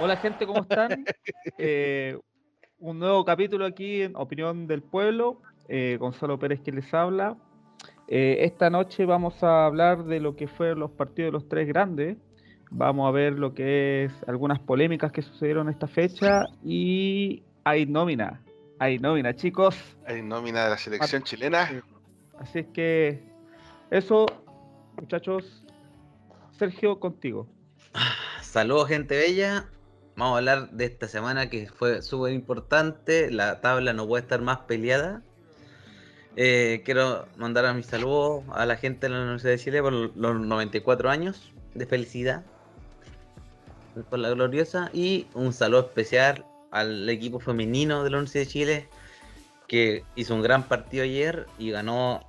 Hola gente, ¿cómo están? Eh, un nuevo capítulo aquí en Opinión del Pueblo. Eh, Gonzalo Pérez que les habla. Eh, esta noche vamos a hablar de lo que fueron los partidos de los tres grandes. Vamos a ver lo que es algunas polémicas que sucedieron esta fecha y hay nómina. Hay nómina, chicos. Hay nómina de la selección chilena. Así es que eso, muchachos. Sergio, contigo. Saludos, gente bella. Vamos a hablar de esta semana que fue súper importante. La tabla no puede estar más peleada. Eh, quiero mandar a mis saludos a la gente de la Universidad de Chile por los 94 años de felicidad. Por la gloriosa. Y un saludo especial al equipo femenino de la Universidad de Chile que hizo un gran partido ayer y ganó.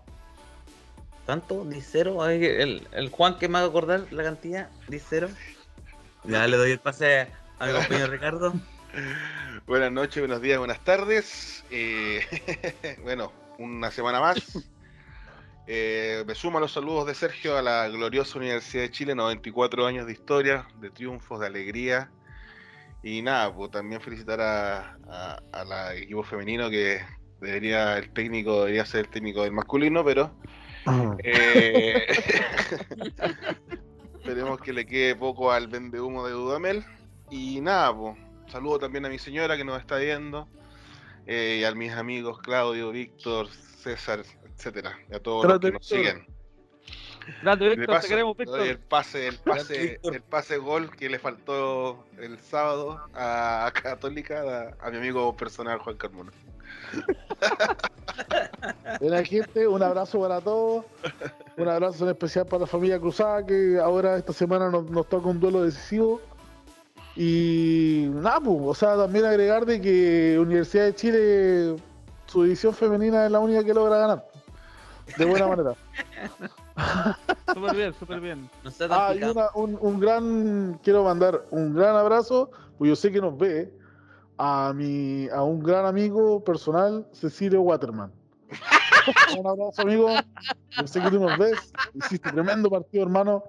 ¿Cuánto? ¿10-0? El, el Juan que me va a acordar la cantidad. ¿10-0? Ya le doy el pase a mi compañero Ricardo. Buenas noches, buenos días, buenas tardes. Eh, bueno, una semana más. Eh, me sumo a los saludos de Sergio a la gloriosa Universidad de Chile, 94 años de historia, de triunfos, de alegría. Y nada, pues también felicitar a, a, la equipo femenino que debería, el técnico debería ser el técnico del masculino, pero eh, esperemos que le quede poco al vende humo de Dudamel. Y nada, pues, saludo también a mi señora que nos está viendo, eh, y a mis amigos Claudio, Víctor, César, etcétera, y a todos los que nos siguen. Grande, Víctor, te queremos, Víctor. El pase, el pase, el pase gol que le faltó el sábado a Católica a, mi amigo personal Juan Carmona. Buena gente, un abrazo para todos. Un abrazo en especial para la familia Cruzada, que ahora esta semana nos, nos toca un duelo decisivo. Y nada, pues, o sea, también agregar de que Universidad de Chile, su división femenina es la única que logra ganar. De buena manera. súper bien, súper bien. ah, y un, un, gran, quiero mandar un gran abrazo, pues yo sé que nos ve, a mi, a un gran amigo personal, Cecilio Waterman. un abrazo, amigo. Yo sé que tú nos ves. Hiciste tremendo partido, hermano.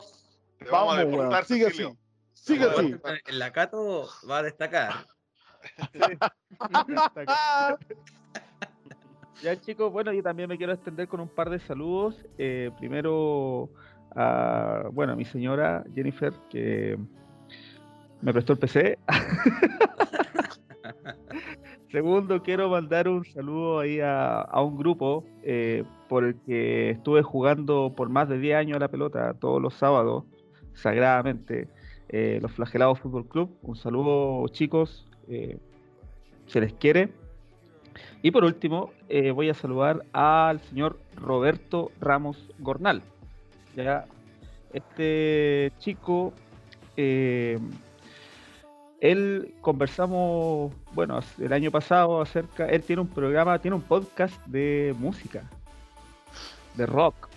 Vamos, Vamos Sigue así. Sigue así. El Lacato va a destacar. Ya chicos, bueno, yo también me quiero extender con un par de saludos. Eh, primero a, bueno, a mi señora Jennifer, que me prestó el PC. Segundo, quiero mandar un saludo ahí a, un grupo eh, por el que estuve jugando por más de 10 años a la pelota todos los sábados, sagradamente. Eh, los Flagelados Fútbol Club. Un saludo, chicos. Eh, se les quiere. Y por último, eh, voy a saludar al señor Roberto Ramos Gornal. Ya, este chico, él conversamos, bueno, el año pasado acerca, él tiene un programa, tiene un podcast de música, de rock.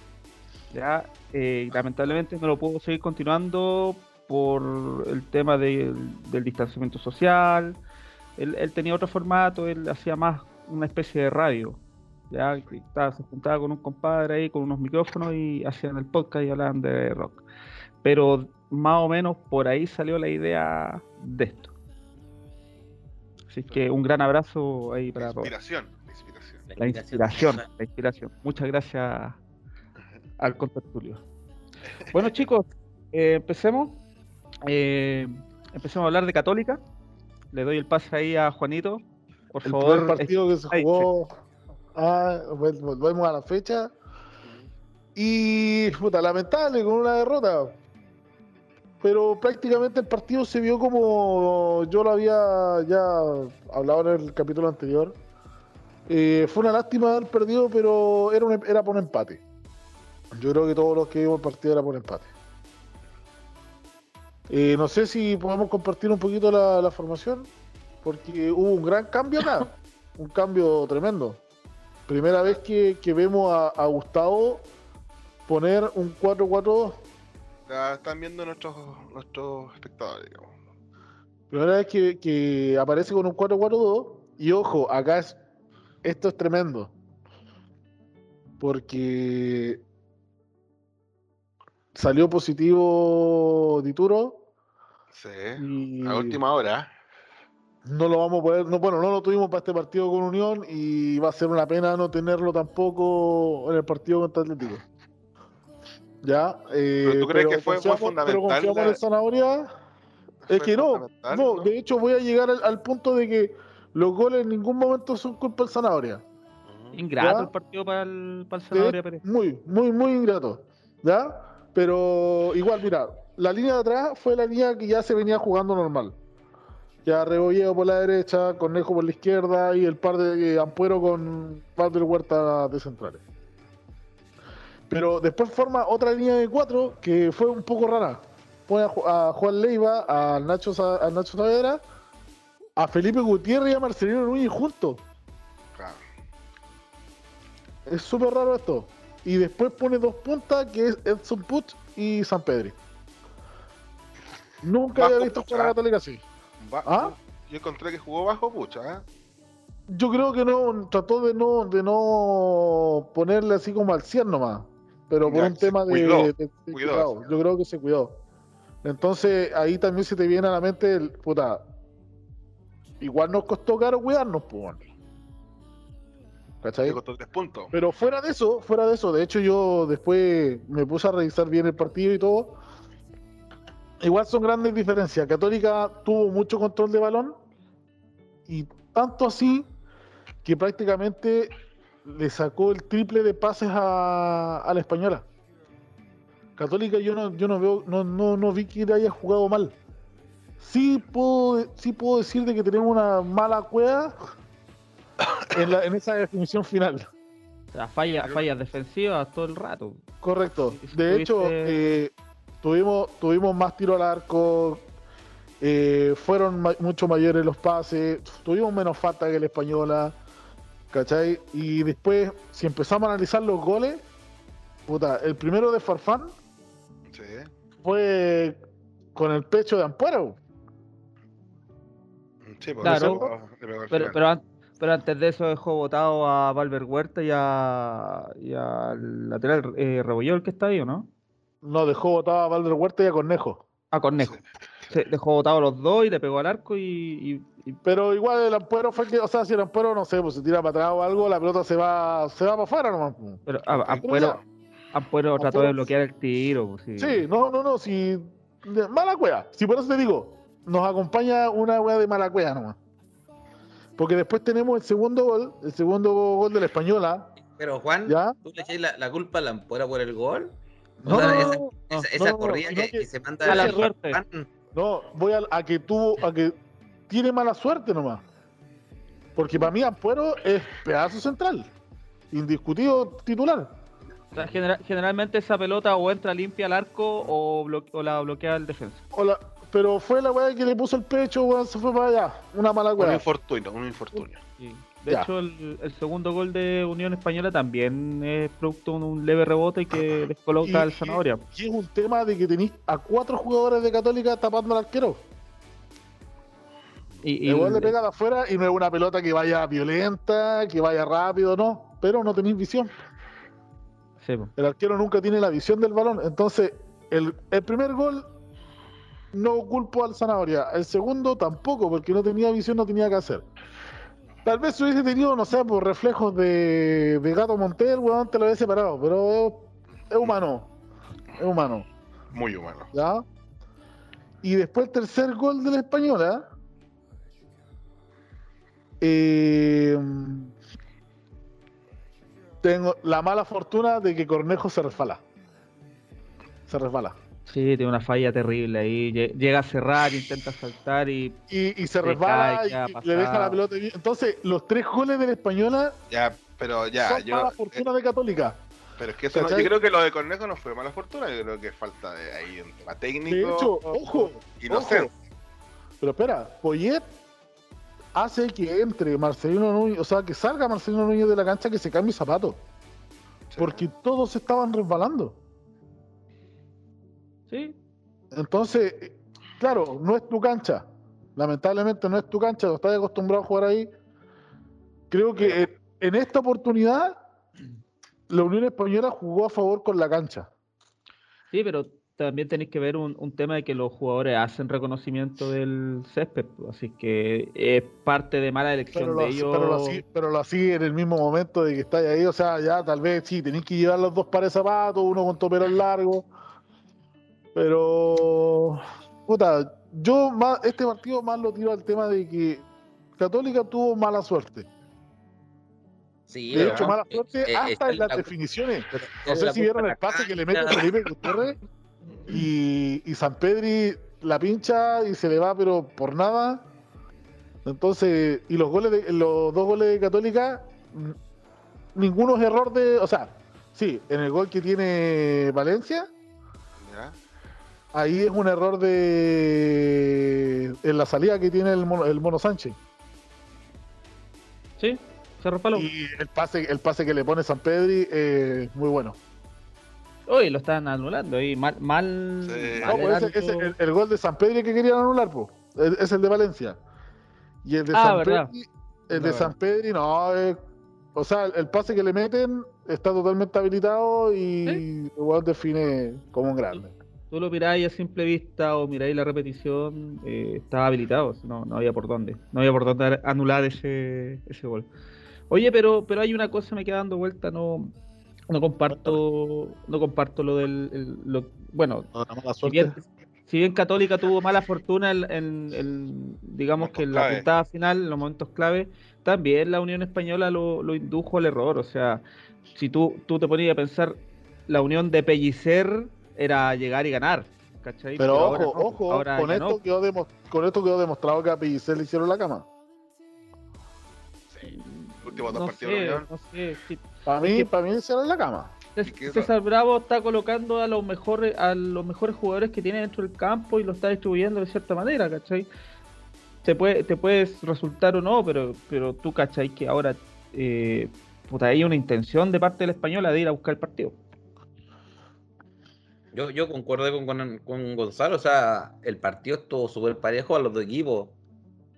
Ya, lamentablemente no lo puedo seguir continuando por el tema del distanciamiento social. Él, tenía otro formato, él hacía más una especie de radio. Ya se juntaba con un compadre ahí con unos micrófonos y hacían el podcast y hablaban de rock. Pero más o menos por ahí salió la idea de esto. Así que un gran abrazo ahí para la inspiración, la inspiración. La inspiración, la inspiración. Muchas gracias al contertulio. Bueno chicos, eh, empecemos. Eh, empecemos a hablar de Católica. Le doy el pase ahí a Juanito. Por el favor. El partido que se jugó. Ah, volvemos a la fecha. Y, puta, lamentable con una derrota. Pero prácticamente el partido se vio como yo lo había ya hablado en el capítulo anterior. Eh, fue una lástima haber perdido, pero era, un, era por un empate. Yo creo que todos los que vimos el partido era por empate. Eh, no sé si podemos compartir un poquito la, formación, porque hubo un gran cambio acá, un cambio tremendo. Primera vez que, vemos a, Gustavo poner un 4-4-2. están viendo nuestros, nuestros espectadores, digamos. Primera vez que, que aparece con un 4-4-2. Y ojo, acá es, esto es tremendo. Porque salió positivo Dituro Sí. Y A última hora. no lo vamos a poder, no, bueno, no lo tuvimos para este partido con Unión y va a ser una pena no tenerlo tampoco en el partido contra Atlético. Ya, eh, ¿Pero tú crees que fue- confiamos- fundamental Pero en Zanahoria. Es que no, no, de hecho voy a llegar al, al punto de que los goles en ningún momento son culpa del Zanahoria. Ingrato ¿Ya? el partido para el, para el Zanahoria Pérez. muy, muy, muy ingrato. ¿Ya? Pero igual, mira, la línea de atrás fue la línea que ya se venía jugando normal. Ya Rebolleo por la derecha, Cornejo por la izquierda y el par de eh, Ampuero con Valder Huerta de centrales. Pero después forma otra línea de cuatro que fue un poco rara. Pone a, Ju- a Juan Leiva, a Nacho, a Nacho Saavedra, a Felipe Gutiérrez y a Marcelino Núñez juntos. Claro. Es súper raro esto. Y después pone dos puntas que es Edson Puch y San Pedri. Nunca había visto Puch, jugar a. Católica así. Ba- ¿Ah? Yo encontré que jugó bajo pucha, ¿eh? Yo creo que no, trató de no, de no ponerle así como al 100 nomás. Pero por Ya, un tema de, cuidó, de- de cuidó, cuidado. Yo creo que se cuidó. Entonces ahí también se te viene a la mente el puta. Igual nos costó caro cuidarnos, pues. ¿Cachai? Costó tres puntos. Pero fuera de eso, fuera de eso, de hecho yo después me puse a revisar bien el partido y todo. Igual son grandes diferencias. Católica tuvo mucho control de balón y tanto así que prácticamente le sacó el triple de pases a, a la española. Católica yo no, yo no veo, no, no, no vi que haya jugado mal. Sí puedo, sí puedo decir de que tenemos una mala cueva en, la- en esa definición final. O sea, fallas, fallas defensivas todo el rato. Correcto. De hecho, eh, tuvimos, tuvimos más tiro al arco, eh, fueron ma- mucho mayores los pases, tuvimos menos falta que la española, ¿cachai? Y después, si empezamos a analizar los goles, puta, el primero de Farfán Sí. fue con el pecho de Ampuero. Sí, porque Claro. Pero, pero, an- pero antes de eso dejó votado a Valver Huerta y, a, y al lateral eh, Rebolló, el que está ahí, ¿o no? No dejó botado a Valder Huerta y a Cornejo. A Cornejo. Se dejó votado a los dos y le pegó al arco y, y- y- Pero igual el Ampuero fue que, o sea, si el Ampuero, no sé, pues se tira para atrás o algo, la pelota se va, se va para afuera nomás. pues. pero a- Pero Ampuero, Ampuero trató Ampuero- de bloquear el tiro. pues, sí. Sí, no, no, no, si. de- mala cueva. Si por eso te digo, nos acompaña una wea de mala cueva nomás. Porque después tenemos el segundo gol, el segundo gol de la española, Pero Juan, ¿ya? ¿tú le echáis la, la culpa a la Ampuera por el gol? No, no, esa, no, esa, no, esa no, corrida que, se manda Mala el suerte. No, voy a, a que tuvo, a que tiene mala suerte nomás. Porque para mí Ampuero es pedazo central, indiscutido titular. O sea, genera- generalmente esa pelota o entra limpia al arco o, la bloquea el defensa. O la- pero fue la weá que le puso el pecho, weón, se fue para allá. Una mala Un weá. infortunio, un infortunio. Sí. De Ya. hecho, el, el segundo gol de Unión Española también es producto de un leve rebote y que les coloca al zanahoria. y es un tema de que tenéis a cuatro jugadores de Católica tapando al arquero. Y, y Igual le pega de afuera y no es una pelota que vaya violenta, que vaya rápido, no. Pero no tenéis visión. sí. El arquero nunca tiene la visión del balón. Entonces, el, el primer gol no culpo al Zanahoria. El segundo tampoco, porque no tenía visión, no tenía que hacer. Tal vez hubiese tenido, no sé, por reflejos de, de Gato Montel, weón, te lo hubiese parado. Pero es, es humano. Es humano. Muy humano. ¿Ya? Y después el tercer gol de la española. eh, tengo la mala fortuna de que Cornejo se resbala. Se resbala. Sí, tiene una falla terrible ahí. lle- Llega a cerrar, intenta saltar y Y, y se resbala cae, y, ya, y le deja la pelota. bien. Entonces, los tres goles de la española Ya, pero ya, son yo. mala eh, fortuna de Católica. pero es que eso no- yo creo que lo de Cornejo no fue mala fortuna, yo creo que es falta de ahí un tema técnico. De hecho, ojo, inocente. ojo. Pero espera, Poyet hace que entre Marcelino Núñez, o sea, que salga Marcelino Núñez de la cancha que se cambie zapato. Sí. Porque todos estaban resbalando. Sí, Entonces, claro, no es tu cancha. Lamentablemente no es tu cancha, no estás acostumbrado a jugar ahí. Creo que en esta oportunidad la Unión Española jugó a favor con la cancha. sí, pero también tenéis que ver un, un tema de que los jugadores hacen reconocimiento del césped, pues, así que es parte de mala elección Pero de lo, ellos. pero, lo así, pero lo así en el mismo momento de que estáis ahí, o sea, ya tal vez sí, tenéis que llevar los dos pares de zapatos, uno con toperos largos. Pero, puta, yo más, este partido más lo tiro al tema de que Católica tuvo mala suerte. Sí, De pero hecho, no, mala eh, suerte eh, hasta en las la- definiciones. pero No sé si vieron el pase que le mete cancha. Felipe Gutiérrez y, y San Pedri la pincha y se le va, pero por nada. Entonces, y los goles de, los dos goles de Católica, ninguno es error de. O sea, sí, en el gol que tiene Valencia, ¿Ya? Ahí es un error de. En la salida que tiene el Mono, el mono Sánchez. Sí, Palo. Y el pase, el pase que le pone San Pedri, eh, muy bueno. Hoy lo están anulando ahí, mal, mal. Sí. mal No, pues ese- adelanto. ese- el, el gol de San Pedro que querían anular, pues, es, el de Valencia. Y el de Ah, San verdad. Pedri, el de Verdad, San Pedri, no, es- o sea, el, el pase que le meten está totalmente habilitado y el jugador define como un grande. Tú lo miráis a simple vista o miráis la repetición, eh, estaba habilitado, no, no había por dónde. No había por dónde anular ese, ese gol. Oye, pero, pero hay una cosa me queda dando vuelta, no, no comparto, no comparto lo del el- lo- bueno, No, la mala si bien, si bien Católica tuvo mala fortuna en, en- en, digamos que en la clave. puntada final, en los momentos clave, también la Unión Española lo, lo indujo al error. O sea, si tú, tú te ponías a pensar, la Unión de Pellicer era llegar y ganar. ¿cachai? Pero ojo, no, ojo, ahora con esto, no. quedó demo- con esto quedó demostrado que a Pellicer le hicieron la cama. Sí. Últimos dos no partidos de sé, la Unión. no sé, sí. Para mí, que- para mí le hicieron la cama. César Bravo está colocando a los mejores a los mejores jugadores que tiene dentro del campo y lo está distribuyendo de cierta manera, ¿cachai? Te puede, te puedes resultar o no, pero, pero tú, ¿cachai? Que ahora eh, puta, hay una intención de parte de la española de ir a buscar el partido. Yo, yo concuerdo con, con, con Gonzalo, o sea, el partido estuvo súper parejo a los dos equipos.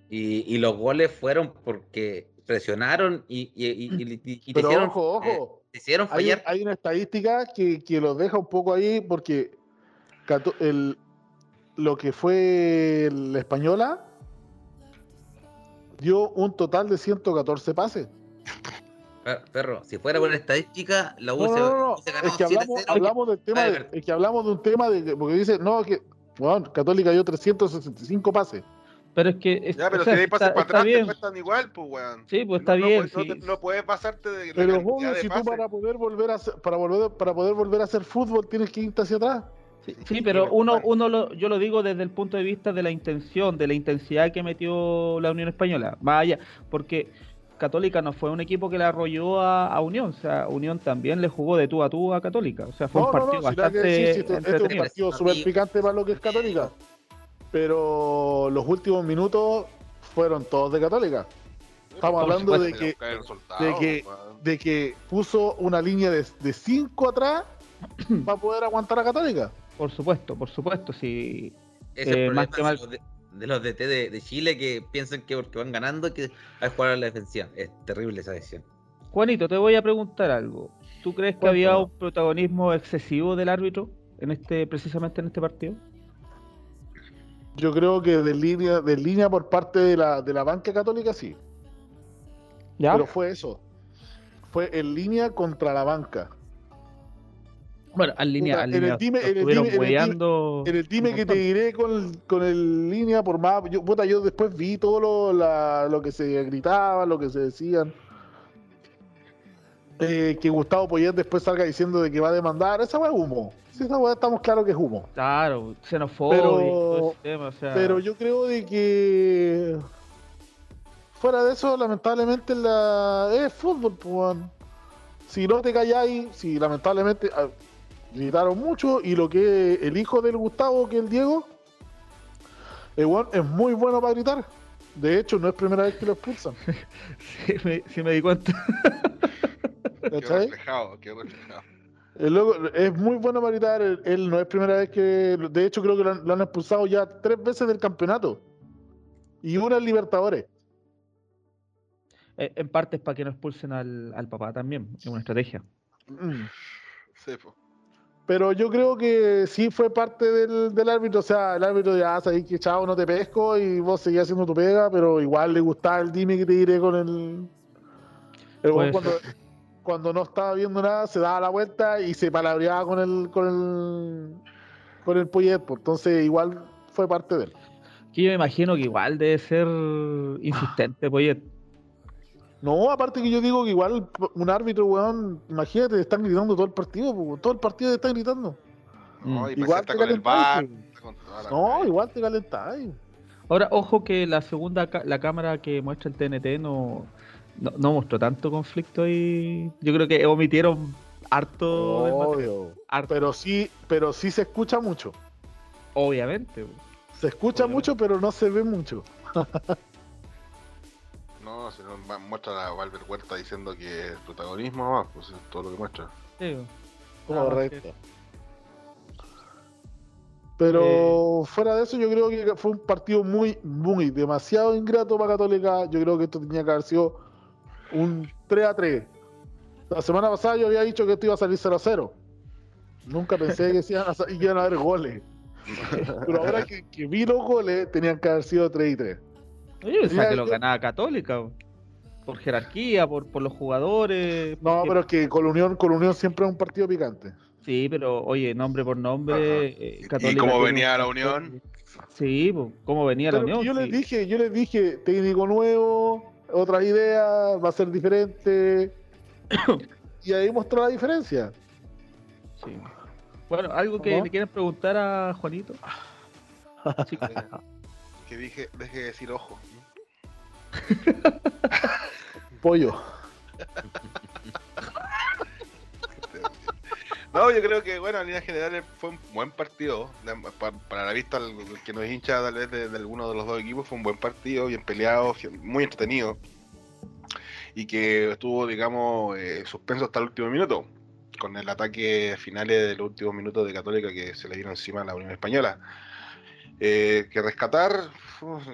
Y, y los goles fueron porque presionaron y, y, y- te Pero hicieron, ojo, eh, ojo. hicieron Hay, fallar. hay una estadística que, que los deja un poco ahí porque el, lo que fue la española dio un total de 114 pases. Per- Perro, si fuera por estadística, la U No, se, no, no, no. se ganó Es que hablamos, 7-0. hablamos del tema, de, es que hablamos de un tema de que- porque dice, no, que bueno, Católica dio 365 pases. Pero es que es- Ya, pero o sea, si hay pases está, para está atrás, te bien. cuestan igual, pues, weón. Sí, pues está no, bien. no sí. te- no puedes pasarte de la Pero obvio, de si tú para poder volver a hacer, para volver para poder volver a hacer fútbol tienes que irte hacia atrás. Sí, sí, pero pero, uno, uno lo, yo lo digo desde el punto de vista de la intención, de la intensidad que metió la Unión Española. Más allá, porque Católica no fue un equipo que le arrolló a, a Unión, o sea, Unión también le jugó de tú a tú a Católica. O sea, fue un partido si bastante decir, si este es un partido súper picante para lo que es Católica. Pero los últimos minutos fueron todos de Católica. Estamos hablando de que, de que- de que puso una línea de, de cinco atrás para poder aguantar a Católica. Por supuesto, por supuesto, sí. Ese es eh, el más que de, de los DT de, de Chile que piensan que porque van ganando que hay que jugar a la defensiva. Es terrible esa decisión. Juanito, te voy a preguntar algo. ¿Tú crees que había un protagonismo excesivo del árbitro en este, precisamente en este partido? Yo creo que de línea, de línea por parte de la, de la banca católica sí. ¿Ya? Pero fue eso. Fue en línea contra la banca. Bueno, al línea, al en el línea, dime- en el dime- en el dime- hueveando En el dime un que te diré con, con el línea por más. Yo, puta, yo después vi todo lo, la- lo que se gritaba, lo que se decían. Eh, que Gustavo Poyet después salga diciendo de que va a demandar. Esa weá es humo. Sí, esa estamos claros que es humo. Claro, xenofobia, Pero- tema, o sea, Pero yo creo de que. Fuera de eso, lamentablemente la es fútbol, pues. Si no te calláis, si lamentablemente gritaron mucho y lo que el hijo del Gustavo, que es el Diego, es muy bueno para gritar. De hecho, no es primera vez que lo expulsan. sí, me, sí me di cuenta. ¿Cachai? reflejado, quedó reflejado. El loco es muy bueno para gritar. Él, él no es primera vez que. De hecho, creo que lo han, lo han expulsado ya tres veces del campeonato. Y una en Libertadores. Eh, en parte es para que no expulsen al, al papá también, es una estrategia. Mm. Pero yo creo que sí fue parte del, del árbitro. O sea, el árbitro ya sabía que chao, no te pesco y vos seguías haciendo tu pega, pero igual le gustaba el dime que te diré con el. el weón cuando, cuando no estaba viendo nada, se daba la vuelta y se palabreaba con el. con el. con el Poyet. pues, Entonces, igual fue parte de él. Que yo me imagino que igual debe ser insistente, Poyet. No, aparte que yo digo que igual un árbitro, weón, imagínate, están gritando todo el partido, po, todo el partido te están gritando. No, Mm. y Igual te con el calentáis, bar. con No, igual te calentáis. Ahora, ojo que la segunda, la cámara que muestra el TNT no, no, no mostró tanto conflicto ahí. Yo creo que omitieron harto, del material, Obvio. harto, Pero sí, pero sí se escucha mucho. obviamente. Se escucha Obviamente. mucho, pero no se ve mucho. No, si no muestra a Valver Huerta diciendo que el protagonismo nomás, pues es todo lo que muestra. Sí, Correcto. Pero fuera de eso, yo creo que fue un partido muy, muy demasiado ingrato para Católica. Yo creo que esto tenía que haber sido un 3 a 3. La semana pasada yo había dicho que esto iba a salir 0 a 0. Nunca pensé que, se iban, a, sa- que iban a haber goles. Pero ahora que, que vi los goles, tenían que haber sido 3 y 3. Yo pensaba Mira, que lo ganaba Católica, por jerarquía, por, por los jugadores. No, porque- pero es que con la Unión, con la Unión siempre es un partido picante. Sí, pero oye, nombre por nombre, eh, ¿Y Católica cómo tiene venía la Unión? Sí, po, cómo venía la Unión. yo les sí. dije, yo les dije, técnico nuevo, otras ideas, va a ser diferente. y ahí mostró la diferencia. Sí. Bueno, algo que ¿Cómo? le quieren preguntar a Juanito. Sí, Que dije, deje de decir ojo. Pollo. No, yo creo que, bueno, en líneas generales fue un buen partido. Para la vista, que nos hincha tal vez de, alguno de los dos equipos, fue un buen partido, bien peleado, muy entretenido. Y que estuvo, digamos, eh, suspenso hasta el último minuto, con el ataque finales de los últimos minutos de Católica que se le dieron encima a la Unión Española. Eh, que rescatar,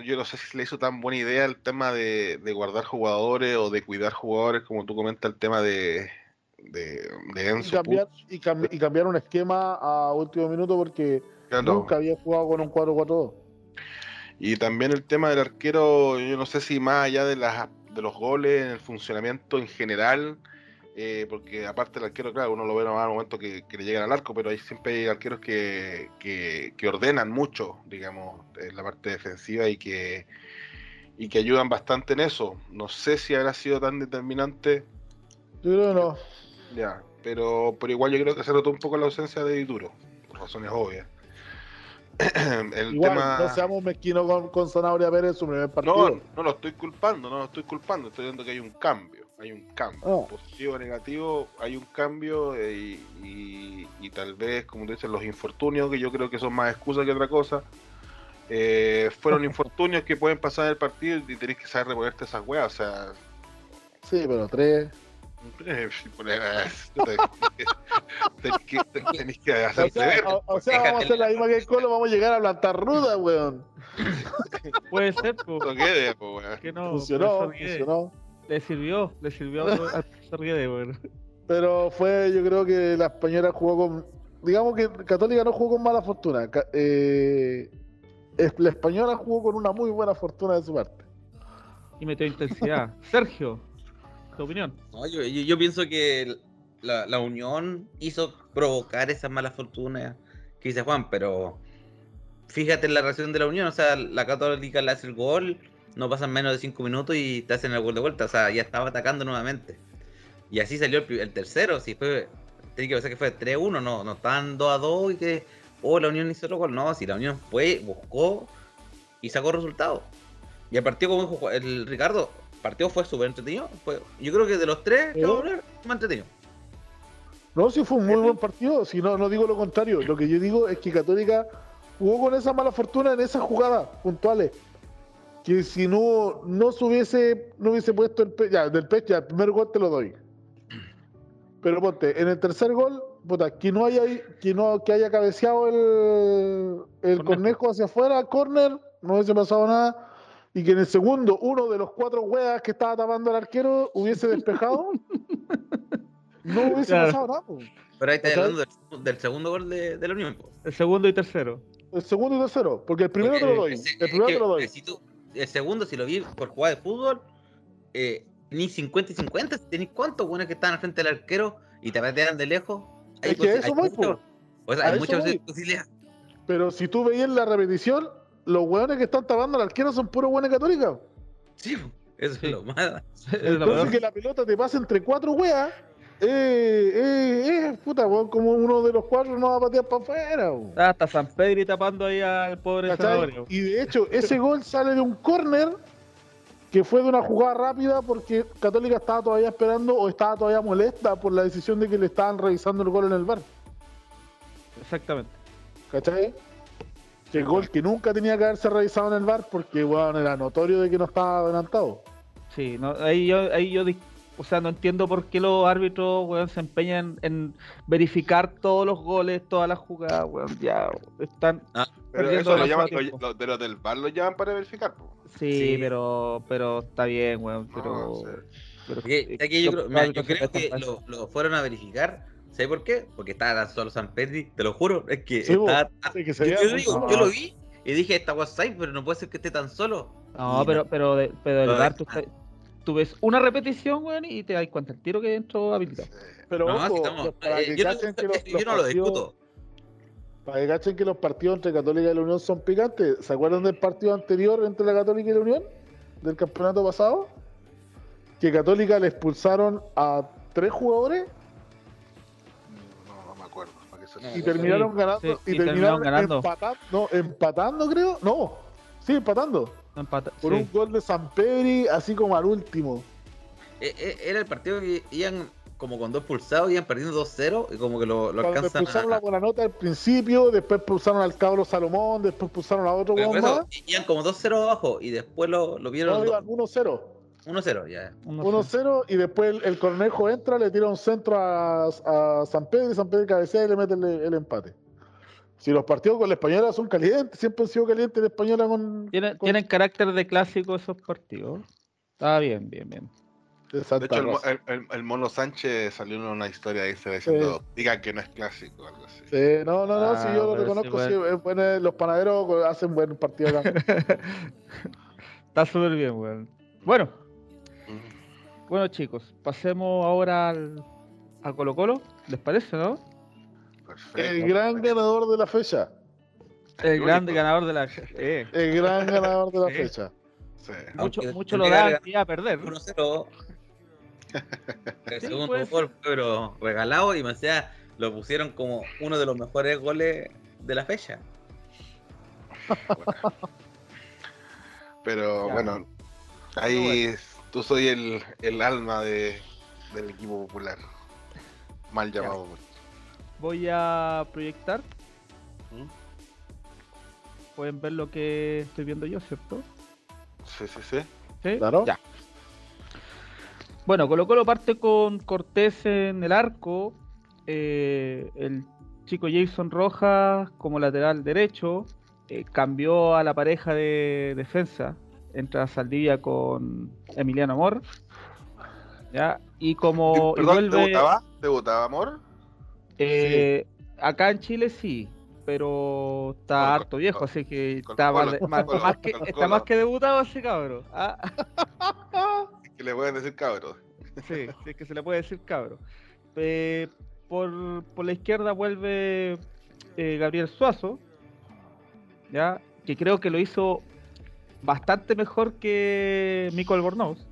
yo no sé si le hizo tan buena idea el tema de, de guardar jugadores o de cuidar jugadores, como tú comentas, el tema de, de, de Y Enzo. cambiar, y, cambi- y cambiar un esquema a último minuto porque Claro. nunca había jugado con un 4-4-2. Y también el tema del arquero, yo no sé si más allá de, las, de los goles, en el funcionamiento en general, eh, porque aparte el arquero, claro, uno lo ve nomás al momento que, que le llegan al arco, pero hay siempre hay arqueros que, que, que ordenan mucho, digamos, en la parte defensiva y que, y que ayudan bastante en eso. No sé si habrá sido tan determinante, Yo creo que no. ya, pero, pero igual yo creo que se notó un poco la ausencia de Dituro, por razones obvias. el Igual, tema... no seamos mezquinos con, con Zanabria Pérez en su primer partido. No, no lo estoy culpando, no lo estoy culpando, estoy viendo que hay un cambio, hay un cambio, Oh. positivo o negativo, hay un cambio eh, y, y- y tal vez, como tú dices, los infortunios, que yo creo que son más excusas que otra cosa, eh, fueron infortunios que pueden pasar en el partido y tenés que saber reponerte esas weas, o sea, Sí, pero tres. eh, tenés que, tenés que O hacerte sea, ver. o- o sea, vamos a hacer la misma que el Colo, vamos a llegar a plantar ruda, weón. Puede ser, po, No quede, po, weón. que no. funcionó, funcionó. Le sirvió, le sirvió al profesor Guede, weón. Pero fue, yo creo que la española jugó con. Digamos que Católica no jugó con mala fortuna. Eh, la española jugó con una muy buena fortuna de su parte. Y metió intensidad. Sergio, tu opinión. No, yo, yo- yo pienso que la, la unión hizo provocar esa mala fortuna que dice Juan, pero fíjate en la reacción de la unión, o sea, la Católica le hace el gol, no pasan menos de 5 minutos y te hacen el gol de vuelta, o sea, ya estaba atacando nuevamente. Y así salió el, el tercero, si fue, tiene que pensar que fue 3-1, no, no estaban 2-2 y que, oh, la unión hizo otro gol, no, si la unión fue, buscó y sacó resultados. Y el partido, como dijo el Ricardo, el partido fue súper entretenido. Fue, yo creo que de los tres que hablar, más entretenido. No, sí fue un muy buen partido. Si no, no digo lo contrario. Lo que yo digo es que Católica jugó con esa mala fortuna en esas jugadas puntuales. Que si no, no se hubiese, no hubiese puesto el pe ya, del pecho, ya, el primer gol te lo doy. Pero ponte, en el tercer gol, puta, que no haya, que no, que haya cabeceado el, el Cornejo. cornejo hacia afuera, corner, no hubiese pasado nada. Y que en el segundo, uno de los cuatro hueas que estaba tapando al arquero hubiese despejado. no hubiese Claro. pasado nada. po. Pero ahí ¿Cachai? hablando del, del segundo gol de, de la Unión. po. El segundo y tercero. El segundo y tercero, porque el primero Porque te lo doy. ese- El primero te lo que, doy. si tú- el segundo, si lo vi por jugada de fútbol, eh, ni 50 y 50. Si tenéis cuántos buenos que están al frente del arquero y te patean de lejos. hay Es que eso hay voy, mucho- po. o sea, hay muchas posibilidades. Pero si tú veías la repetición, los hueones que están tapando al arquero son puros hueones católicos. Sí, eso Sí. es lo la Entonces que la pelota te pase entre cuatro weas, eh, eh, eh, puta, weón, como uno de los cuatro no va a patear para afuera. weón. Ah, Hasta San Pedro tapando ahí al pobre. Zanahoria. Y de hecho, ese gol sale de un córner que fue de una jugada rápida porque Católica estaba todavía esperando o estaba todavía molesta por la decisión de que le estaban revisando el gol en el bar. Exactamente. ¿Cachai? Que gol que nunca tenía que haberse revisado en el bar porque, weón, era notorio de que no estaba adelantado. Sí, no, ahí yo, ahí yo, o sea, no entiendo por qué los árbitros, weón, se empeñan en verificar todos los goles, todas las jugadas, weón, ya están, Pero Perdiendo eso lo llaman, tiempo. lo- lo- de los del bar lo llaman para verificar. sí, Sí. pero, pero está bien, weón, pero, No, pero- aquí yo los creo, mira, yo creo que lo, lo fueron a verificar. ¿Sabes por qué? Porque estaba solo San Pedri, te lo juro. Es que Sí, estaba- Sí, que se yo, digo, yo lo vi y dije, esta WhatsApp, pero no puede ser que esté tan solo. No, Y pero, pero, pero el de- tú, estás- tú ves una repetición, weón, y te das cuenta el tiro que entró habilitado. Pero No, ojo, si estamos- los- para eh, que yo, no, cachen que los- yo los no lo partidos- discuto. Para que cachen que los partidos entre Católica y la Unión son picantes. ¿Se acuerdan del partido anterior entre la Católica y la Unión? Del campeonato pasado. Que Católica le expulsaron a tres jugadores No, no me acuerdo. ¿para qué se- No, y sí, terminaron ganando. sí, y y terminaron terminaron ganando. empatando. No, empatando creo. No, sí, empatando. Empata- Por sí. un gol de San Pedri, así como al último. Eh, eh, Era el partido que iban como con dos pulsados, iban perdiendo 2-0 y como que lo, lo alcanzan expulsaron a... la buena nota al principio, después expulsaron al cabro Salomón, después expulsaron a otro más. iban como 2-0 abajo y después lo, lo vieron No, do- iban 1-0. 1-0 ya. Uno- 1-0 y después el, el Cornejo entra, le tira un centro a, a San Pedro y San Pedro cabecea y le mete el, el empate. Si los partidos con la española son calientes, siempre han sido calientes la española con. Tienen, con- tienen carácter de clásico esos partidos. Está bien, bien, bien. de De hecho, el, el- mono Sánchez salió en una historia ahí se va diciendo, digan que no es clásico, algo así. Sí, no, no, no, Ah, si yo lo sí, reconozco, sí, bueno. es bueno, los panaderos hacen buen partido acá. Está súper bien, weón. Bueno, Mm. bueno chicos, pasemos ahora al, a Colo Colo. ¿Les parece, no? Perfecto. el gran ganador de la fecha. El único. grande ganador de la... Eh, El gran ganador de la fecha. Sí. mucho mucho lo tendría da que que iba a perder. 1-0. El Sí, segundo pues. gol fue pero regalado y me decía, lo pusieron como uno de los mejores goles de la fecha. Pero Ya. bueno, ahí tú soy el, el alma de, del equipo popular. Mal llamado. Voy a proyectar. ¿Mm? Pueden ver lo que estoy viendo yo, ¿cierto? Sí, sí, sí. ¿Sí? Claro. Ya. Bueno, Colo Colo parte con Cortés en el arco, eh, el chico Jason Rojas como lateral derecho, eh, cambió a la pareja de defensa, entra Saldivia con Emiliano Amor, ¿ya? y como y Perdón, vuelve, ¿debutaba? ¿Debutaba, amor? Eh, acá en Chile sí, pero está harto viejo, así que está, más, que, está más que debutado ese cabro. Ah, ¿Qué le pueden decir, cabros? Sí, sí, es que se le puede decir cabro. Eh, por, por la izquierda vuelve eh, Gabriel Suazo, ya que creo que lo hizo bastante mejor que Mico Albornoz,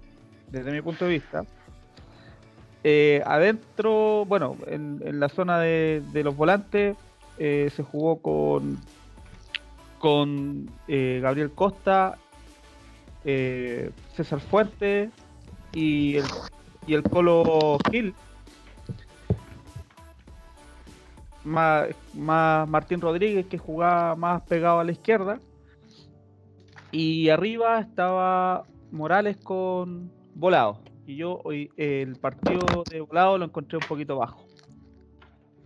desde mi punto de vista. Eh, adentro, bueno, en, la zona de, los volantes eh, se jugó con, con eh, Gabriel Costa, César Fuente y el, y Colo Gil. Más Martín Rodríguez que jugaba más pegado a la izquierda. Y arriba estaba Morales con Volado. Y yo hoy el partido de Volado lo encontré un poquito bajo.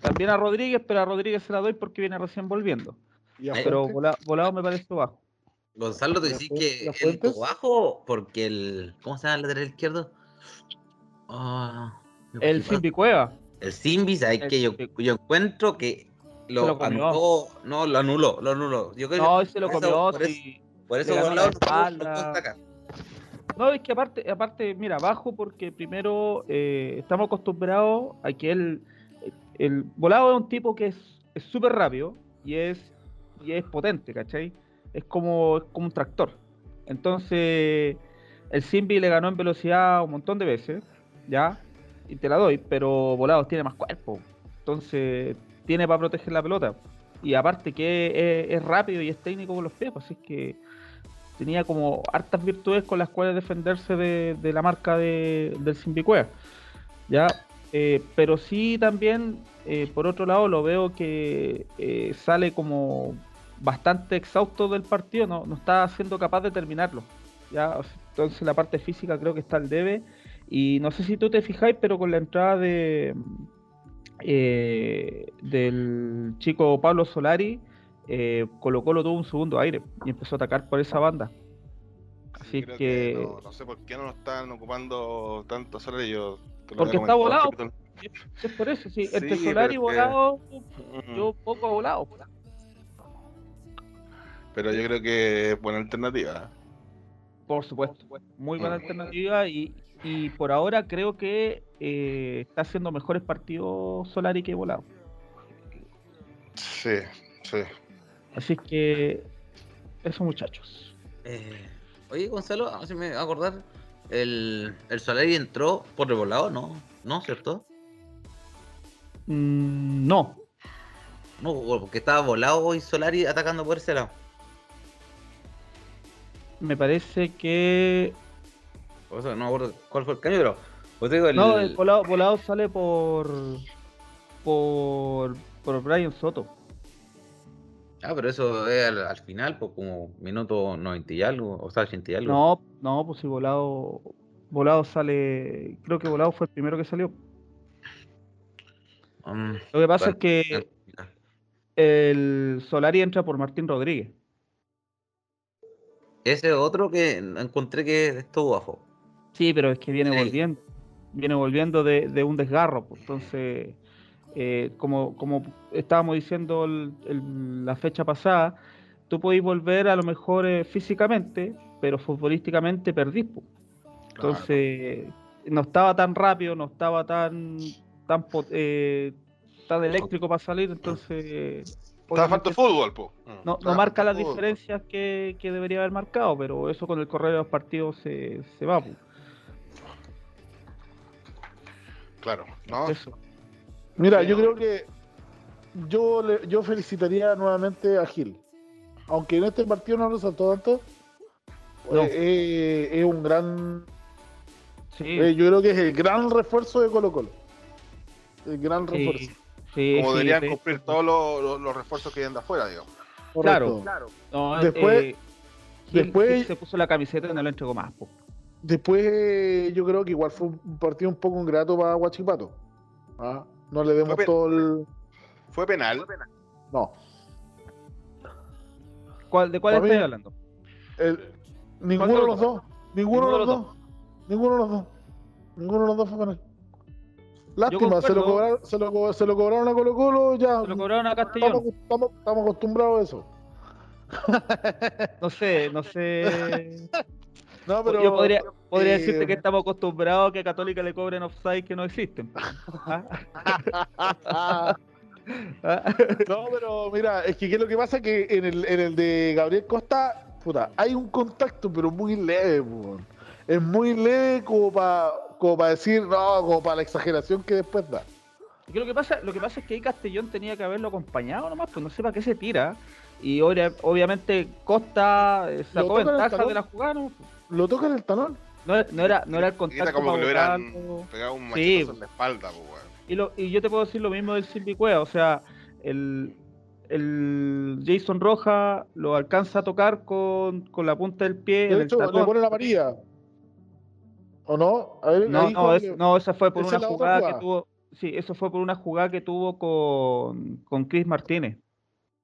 También a Rodríguez, pero a Rodríguez se la doy porque viene recién volviendo. Y Eh, Pero Volado, Volado me pareció bajo. Gonzalo, te ¿Las decís que el bajo porque el. ¿Cómo se llama el lateral izquierdo? Ah, El Simbi Cueva. El Simbi, ¿sabes que yo, yo encuentro que lo, lo anuló, no, lo anuló, lo anuló. Yo creo No, que ese lo por eso- comió. Por eso, sí. por Volado no no. No, es que aparte, aparte, mira, bajo porque primero eh, estamos acostumbrados a que el, volado es un tipo que es es súper rápido y es, y es potente, ¿cachai? Es como, es como un tractor. Entonces, el Simbi le ganó en velocidad un montón de veces, ¿ya? Y te la doy, pero Volados tiene más cuerpo. Entonces, tiene para proteger la pelota. Y aparte que es, es rápido y es técnico con los pies, pues, así que tenía como hartas virtudes con las cuales defenderse de, la marca de, del Simbicuea. ¿ya? Eh, pero sí también, eh, por otro lado, lo veo que eh, sale como bastante exhausto del partido, no, no está siendo capaz de terminarlo. ¿ya? Entonces la parte física creo que está al debe. Y no sé si tú te fijáis, pero con la entrada de del chico Pablo Solari, eh, Colo Colo tuvo un segundo aire y empezó a atacar por esa banda. Así creo que, no, no sé por qué no lo están ocupando tanto Solari. Yo Porque está volado. es por eso, sí, Sí, entre Solari que- Volado, yo poco volado. Pero yo creo que es buena alternativa. Por supuesto, muy buena Mm. alternativa y, y por ahora creo que eh, está haciendo mejores partidos Solari que Volado. Sí, sí. Así que eso muchachos. Eh, oye, Gonzalo, a ver si me voy a acordar. El, el Solari entró por el volado, ¿no? ¿No, cierto? Mm, no, No, porque estaba volado y Solari atacando por ese lado. me parece que eso no me acuerdo cuál fue el cambio, pero. pues te digo, el, no, el volado, volado sale por por por Brian Soto. Ah, pero eso es al, al final, pues como minuto 90 y algo, o sea, 80 y algo. No, no, pues si volado volado sale, creo que volado fue el primero que salió. Mm, Lo que pasa es que el Solari entra por Martín Rodríguez. Ese otro que encontré que estuvo bajo. Sí, pero es que viene Sí. volviendo. Viene volviendo de, de un desgarro. pues, Entonces, eh, como, como estábamos diciendo el- el- la fecha pasada, tú podéis volver a lo mejor eh, físicamente, pero futbolísticamente perdís. pues. Entonces, no estaba tan rápido, no estaba tan tan, eh, tan eléctrico para salir, entonces... Estaba falta fútbol, po. No, marca las fútbol. diferencias que, que debería haber marcado, pero eso con el correr de los partidos se, se va. Claro, ¿no? Eso. Mira, Sí, yo no. creo que yo, le- yo felicitaría nuevamente a Gil. Aunque en este partido no resaltó tanto, No. eh, eh, es un gran. Sí, eh, yo creo que es el gran refuerzo de Colo Colo. El gran sí, refuerzo. sí, Como sí, deberían sí. cumplir todos los, los- los refuerzos que vienen de afuera, digamos. Claro. Correcto. No, Después- eh, Gil- después- Gil se puso la camiseta y no la entregó más. po. Después, yo creo que igual fue un partido un poco ingrato para Guachipato. Ah, No le demos todo el. Fue penal. No. ¿Cuál, ¿De cuál estáis hablando? El- ninguno ¿Cuál de los dos. Ninguno de los dos. Ninguno de los dos. Ninguno de los dos fue penal. Lástima, se lo, cobraron, se, lo, se lo cobraron a Colo Colo, ya. Se lo cobraron a Estamos, Castellón. estamos, estamos acostumbrados a eso. No sé, no sé. No, pero. Yo podría, podría eh, decirte que estamos acostumbrados a que a Católica le cobren offside que no existen. ¿Ah? No, pero mira, es que ¿qué es lo que pasa? Que en el, en el de Gabriel Costa, puta, hay un contacto, pero muy leve. Es muy leve como para como pa decir, no, como para la exageración que después da. Es que lo que pasa, lo que pasa es que ahí Castellón tenía que haberlo acompañado nomás, pues no sé para qué se tira. Y obvia- obviamente Costa eh, sacó ventaja de la jugada, ¿no? Lo toca en el talón. No, era- no era, no era el Era contacto como que le hubieran pegado un Sí. machetazo en la espalda, weón. Y, lo, y yo te puedo decir lo mismo del Silvi Cueva, o sea, el, el Jason Roja lo alcanza a tocar con, con la punta del pie. en De el hecho, le pone la amarilla. ¿O no? A ver, No, no, es- no, esa fue por esa una jugada, jugada. que tuvo. Sí, eso fue por una jugada que tuvo con, con Chris Martínez.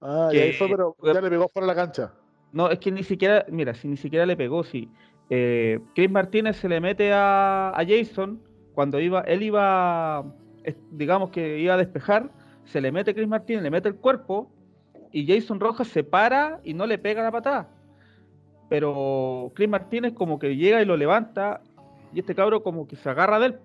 Ah, y ahí fue, pero ya le pegó fuera de la cancha. No, es que ni siquiera, mira, si ni siquiera le pegó, sí. Eh, Chris Martínez se le mete a, Jason cuando iba, él iba, digamos que iba a despejar, se le mete Chris Martínez, le mete el cuerpo y Jason Rojas se para y no le pega la patada. Pero Chris Martínez como que llega y lo levanta y este cabro como que se agarra de él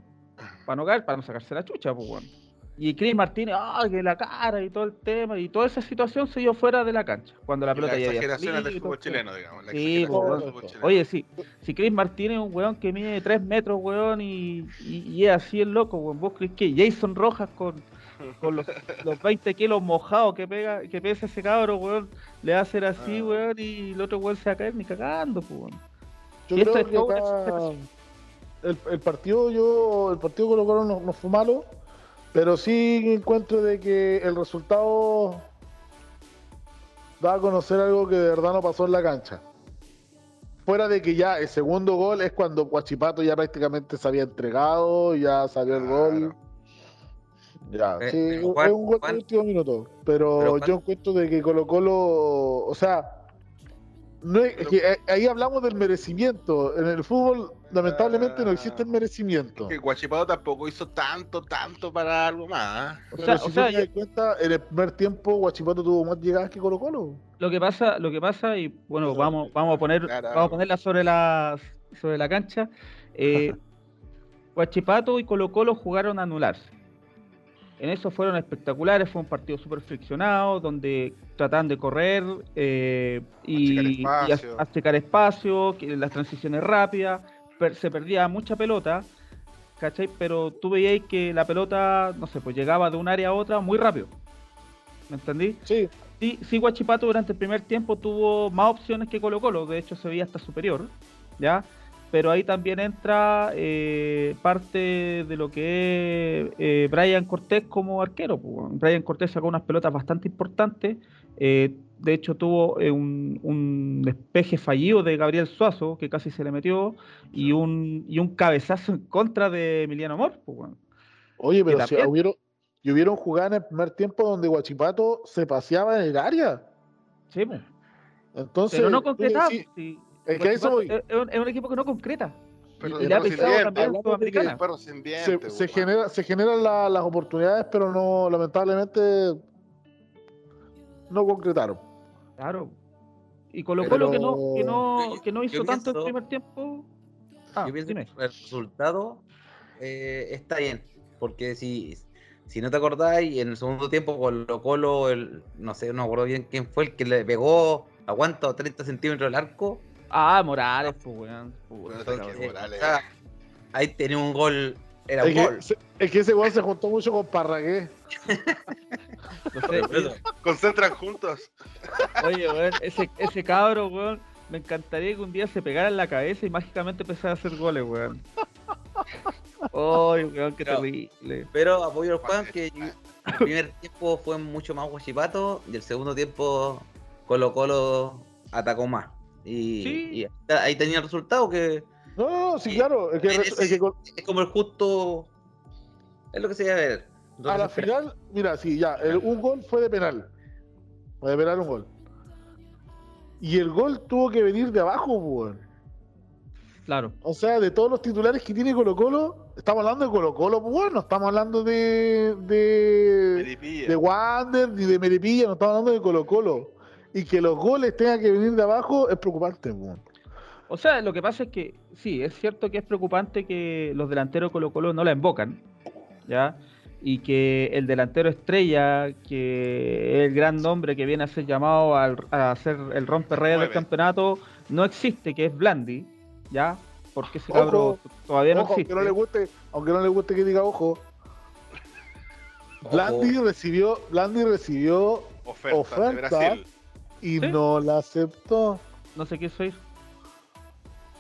para no caer, para no sacarse la chucha, pues bueno. Y Chris Martínez, ah, que la cara y todo el tema, y toda esa situación se dio fuera de la cancha, cuando la Y pelota las ya había del fútbol chileno, digamos. la Sí, exageración pues, del bueno. fútbol chileno. Oye, sí, si Chris Martínez es un weón que mide 3 metros, weón, y, y, y es así el loco, weón, vos crees que Jason Rojas con, con los, los 20 kilos mojados que pega, que pesa ese cabro, weón, le va a hacer así, Ah. weón, y el otro weón se va a caer ni cagando, pues, weón. Yo creo es que acá el, el partido yo el partido Colo Colo no, no fue malo, pero sí encuentro de que el resultado da a conocer algo que de verdad no pasó en la cancha. Fuera de que ya el segundo gol es cuando Guachipato ya prácticamente se había entregado, ya salió el gol. Ya, Eh, sí, pero es Juan- un gol de Juan- último minuto. Pero, pero Juan- yo encuentro de que Colo Colo, o sea, no es, es que eh, ahí hablamos del merecimiento. En el fútbol, lamentablemente, no existe el merecimiento. Que Guachipato tampoco hizo tanto, tanto para algo más. ¿ah? O Pero sea, si o sea, te das cuenta, en el primer tiempo Guachipato tuvo más llegadas que Colo Colo. Lo que pasa, lo que pasa, y bueno, vamos, vamos a poner, claro. vamos a ponerla sobre la sobre la cancha. Eh, Huachipato y Colo Colo jugaron a anularse. En eso fueron espectaculares, fue un partido súper friccionado, donde trataban de correr eh, y, Achicar y a- espacio. achicar espacio, que las transiciones rápidas, per- se perdía mucha pelota, ¿cachai? Pero tú veías que la pelota, no sé, pues llegaba de un área a otra muy rápido. ¿Me entendí? Sí, Sí, sí, Guachipato durante el primer tiempo tuvo más opciones que Colo Colo, de hecho se veía hasta superior, ¿ya? Pero ahí también entra eh, parte de lo que es eh, Brian Cortés como arquero. pues. Brian Cortés sacó unas pelotas bastante importantes, eh, de hecho tuvo eh, un, un despeje fallido de Gabriel Suazo, que casi se le metió, y un, y un cabezazo en contra de Emiliano Amor. pues, weón. oye, pero si hubieron, y hubieron jugadas en el primer tiempo donde Guachipato se paseaba en el área. Sí, pues. Entonces, pero no concretaba. sí. es que a eso voy. es, es un, es un equipo que no concreta. Pero y sin se, genera, se generan la- las oportunidades, pero no, lamentablemente, no concretaron. Claro. Y Colo Pero- Colo que no, que no, que no hizo tanto el pienso- primer tiempo. Ah, Yo pienso dime. que el resultado eh, está bien, porque si, si no te acordáis, en el segundo tiempo Colo Colo, el, no sé, no me acuerdo bien quién fue el que le pegó, aguanta 30 centímetros el arco. Ah, Morales, pues, weón. Sea, ahí tenía un gol, era Es un que, gol. es que ese weón se juntó mucho con Parragué. No sé. Concentran juntos. Oye, weón, ese, ese cabro, weón, me encantaría que un día se pegara en la cabeza y mágicamente empezara a hacer goles, weón. Ay, weón, qué terrible. Pero apoyo al Juan que el primer tiempo fue mucho más guachipato y el segundo tiempo Colo Colo atacó más. Y, Sí. y ahí- ahí tenía el resultado que No, no, no, sí, Sí. claro. Es que, En es que como el justo. Es lo que se debe ver. A la final, mira, sí, ya, el- un gol fue de penal. Fue de penal un gol. Y el gol tuvo que venir de abajo, weón. Claro. O sea, de todos los titulares que tiene Colo Colo, estamos hablando de Colo Colo, pues bueno, no estamos hablando de, de, de Wander ni de Meripilla, no estamos hablando de Colo Colo. Y que los goles tengan que venir de abajo es preocupante, weón. O sea, lo que pasa es que sí, es cierto que es preocupante que los delanteros Colo Colo no la invocan, ¿ya? Y que el delantero estrella, que es el gran nombre que viene a ser llamado al- a ser el romperredes del campeonato, no existe, que es Blandi, ¿ya? Porque ese cabro todavía no Ojo, aunque existe. no le guste, aunque no le guste que diga ojo. Ojo. Blandi recibió, Blandi recibió Oferta, Oferta. de Brasil. y ¿Sí? no la aceptó. No sé qué soy.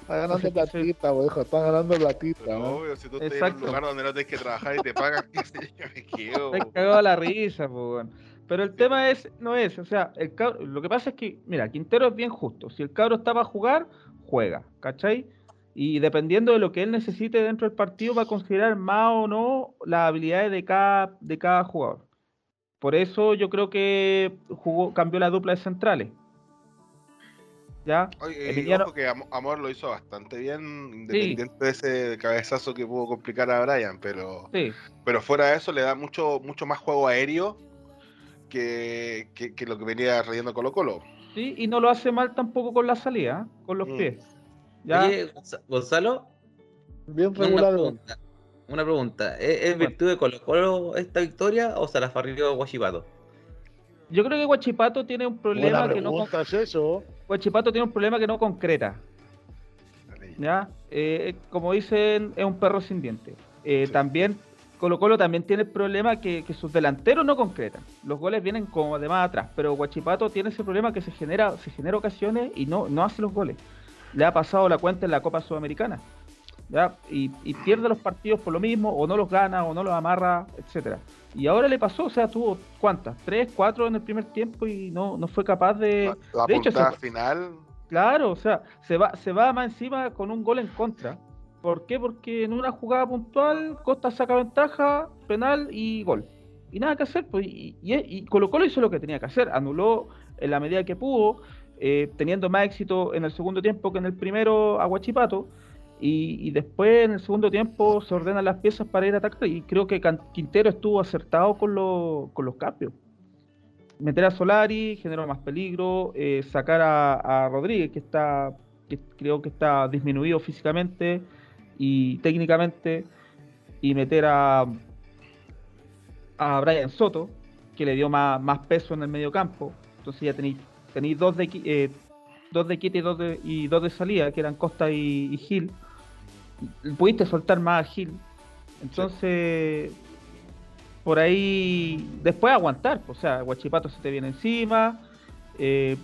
Está ganando platita, weón, está ganando platita. Pero weón. obvio, si tú estás en un lugar donde no tienes que trabajar y te pagan, qué sé yo, me quedo. Cagado la risa. Pero el tema es, no es, o sea, el cabro- lo que pasa es que, mira, Quintero es bien justo. Si el cabro está para jugar, juega, ¿cachai? Y dependiendo de lo que él necesite dentro del partido, va a considerar más o no las habilidades de cada, de cada jugador. Por eso yo creo que jugó, cambió la dupla de centrales. ¿Ya? Oye, y Emiliano- ojo que Am- Amor lo hizo bastante bien, independiente de ese cabezazo que pudo complicar a Brian, pero, Sí, pero fuera de eso le da mucho, mucho más juego aéreo que, que, que lo que venía trayendo Colo Colo. sí, y no lo hace mal tampoco con la salida, ¿eh? con los Mm. pies. ¿ya? Oye, Gonzalo, Bien una pregunta. Una pregunta. ¿Es, virtud de Colo Colo esta victoria o se la farrió Guachipato? Yo creo que Guachipato tiene un problema Buena que no es eso. Guachipato tiene un problema que no concreta. ¿ya? Eh, como dicen, es un perro sin dientes. Eh, Sí. También, Colo Colo también tiene el problema que, que sus delanteros no concretan. Los goles vienen como de más atrás, pero Guachipato tiene ese problema que se genera, se genera ocasiones y no, no hace los goles. Le ha pasado la cuenta en la Copa Sudamericana. ¿Ya? Y, y pierde los partidos por lo mismo, o no los gana, o no los amarra, etcétera. Y ahora le pasó, o sea, tuvo cuántas, tres, cuatro en el primer tiempo y no, no fue capaz de. La, la de hecho, se- final, Claro, o sea, se va, se va más encima con un gol en contra. ¿Por qué? Porque en una jugada puntual, Costa saca ventaja, penal y gol. Y nada que hacer, pues, y, y, y Colo Colo hizo lo que tenía que hacer, anuló en la medida que pudo, eh, teniendo más éxito en el segundo tiempo que en el primero a Guachipato, y, después en el segundo tiempo se ordenan las piezas para ir a atacar, y creo que Quintero estuvo acertado con, lo- con los cambios meter a Solari generó más peligro, eh, sacar a, Rodríguez, que está, que creo que está disminuido físicamente y técnicamente, y meter a, a Brian Soto, que le dio más, más peso en el medio campo. Entonces ya tenéis tenéis dos de eh, dos de quita y dos de, y dos de salida, que eran Costa y Gil. Pudiste soltar más a Gil. Entonces, por ahí después aguantar, o sea, Guachipato se te viene encima, eh,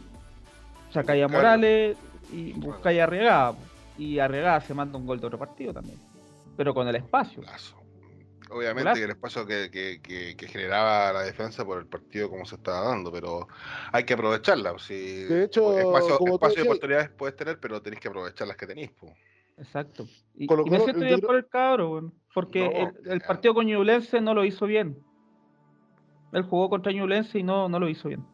sacáis a. Morales y buscáis a Arriagada, y Arriagada se manda un gol de otro partido también, pero con el espacio. Obviamente el espacio que, que- que- que generaba la defensa por el partido como se estaba dando, pero hay que aprovecharla. pues, Si De hecho, espacio, espacio oportunidades puedes tener, pero tenéis que aprovechar las que tenéis. pues. Exacto. Y, Colo y me siento bien por el cabro, porque No, el, partido con Ñublense no lo hizo bien. Él jugó contra Ñublense y no, no lo hizo bien.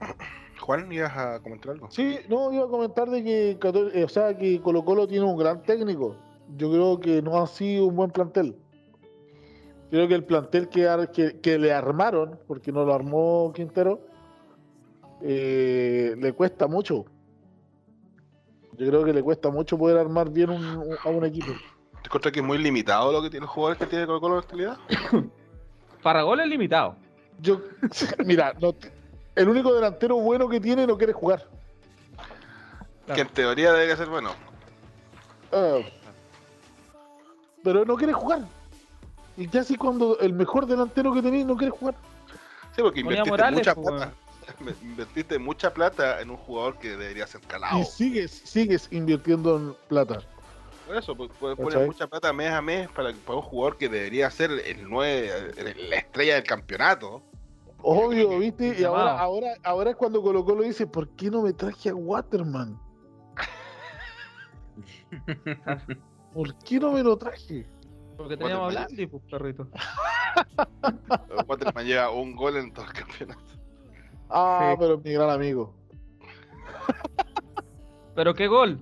Juan, ¿ibas a comentar algo? Sí, no, iba a comentar de que, eh, o sea, que Colo Colo tiene un gran técnico. Yo creo que no ha sido un buen plantel. Creo que el plantel que, ar- que, que le armaron, porque no lo armó Quintero, eh, le cuesta mucho. Yo creo que le cuesta mucho poder armar bien un- un- a un equipo. ¿Te encuentras que es muy limitado lo que tiene los jugadores que tiene Colo Colo en la actualidad? Para goles limitado. Yo, mira, no el único delantero bueno que tiene no quiere jugar. Que en teoría debería ser bueno. Ah, pero no quiere jugar. Y ya así cuando el mejor delantero que tenéis no quiere jugar. Sí, porque invertiste Morales, mucha pues, plata. Invertiste mucha plata en un jugador que debería ser calado. Y sigues, sigues invirtiendo en plata. Por eso, pues, puedes ¿Cachai? poner mucha plata mes a mes para, para un jugador que debería ser el 9, la estrella del campeonato. Obvio, ¿viste? Y ahora, ahora, ahora es cuando Colo Colo dice, ¿por qué no me traje a Waterman? ¿Por qué no me lo traje? Porque teníamos a Blandi, pues, perrito. Waterman lleva un gol en todo el campeonato. Ah, Sí. pero es mi gran amigo. Pero qué gol.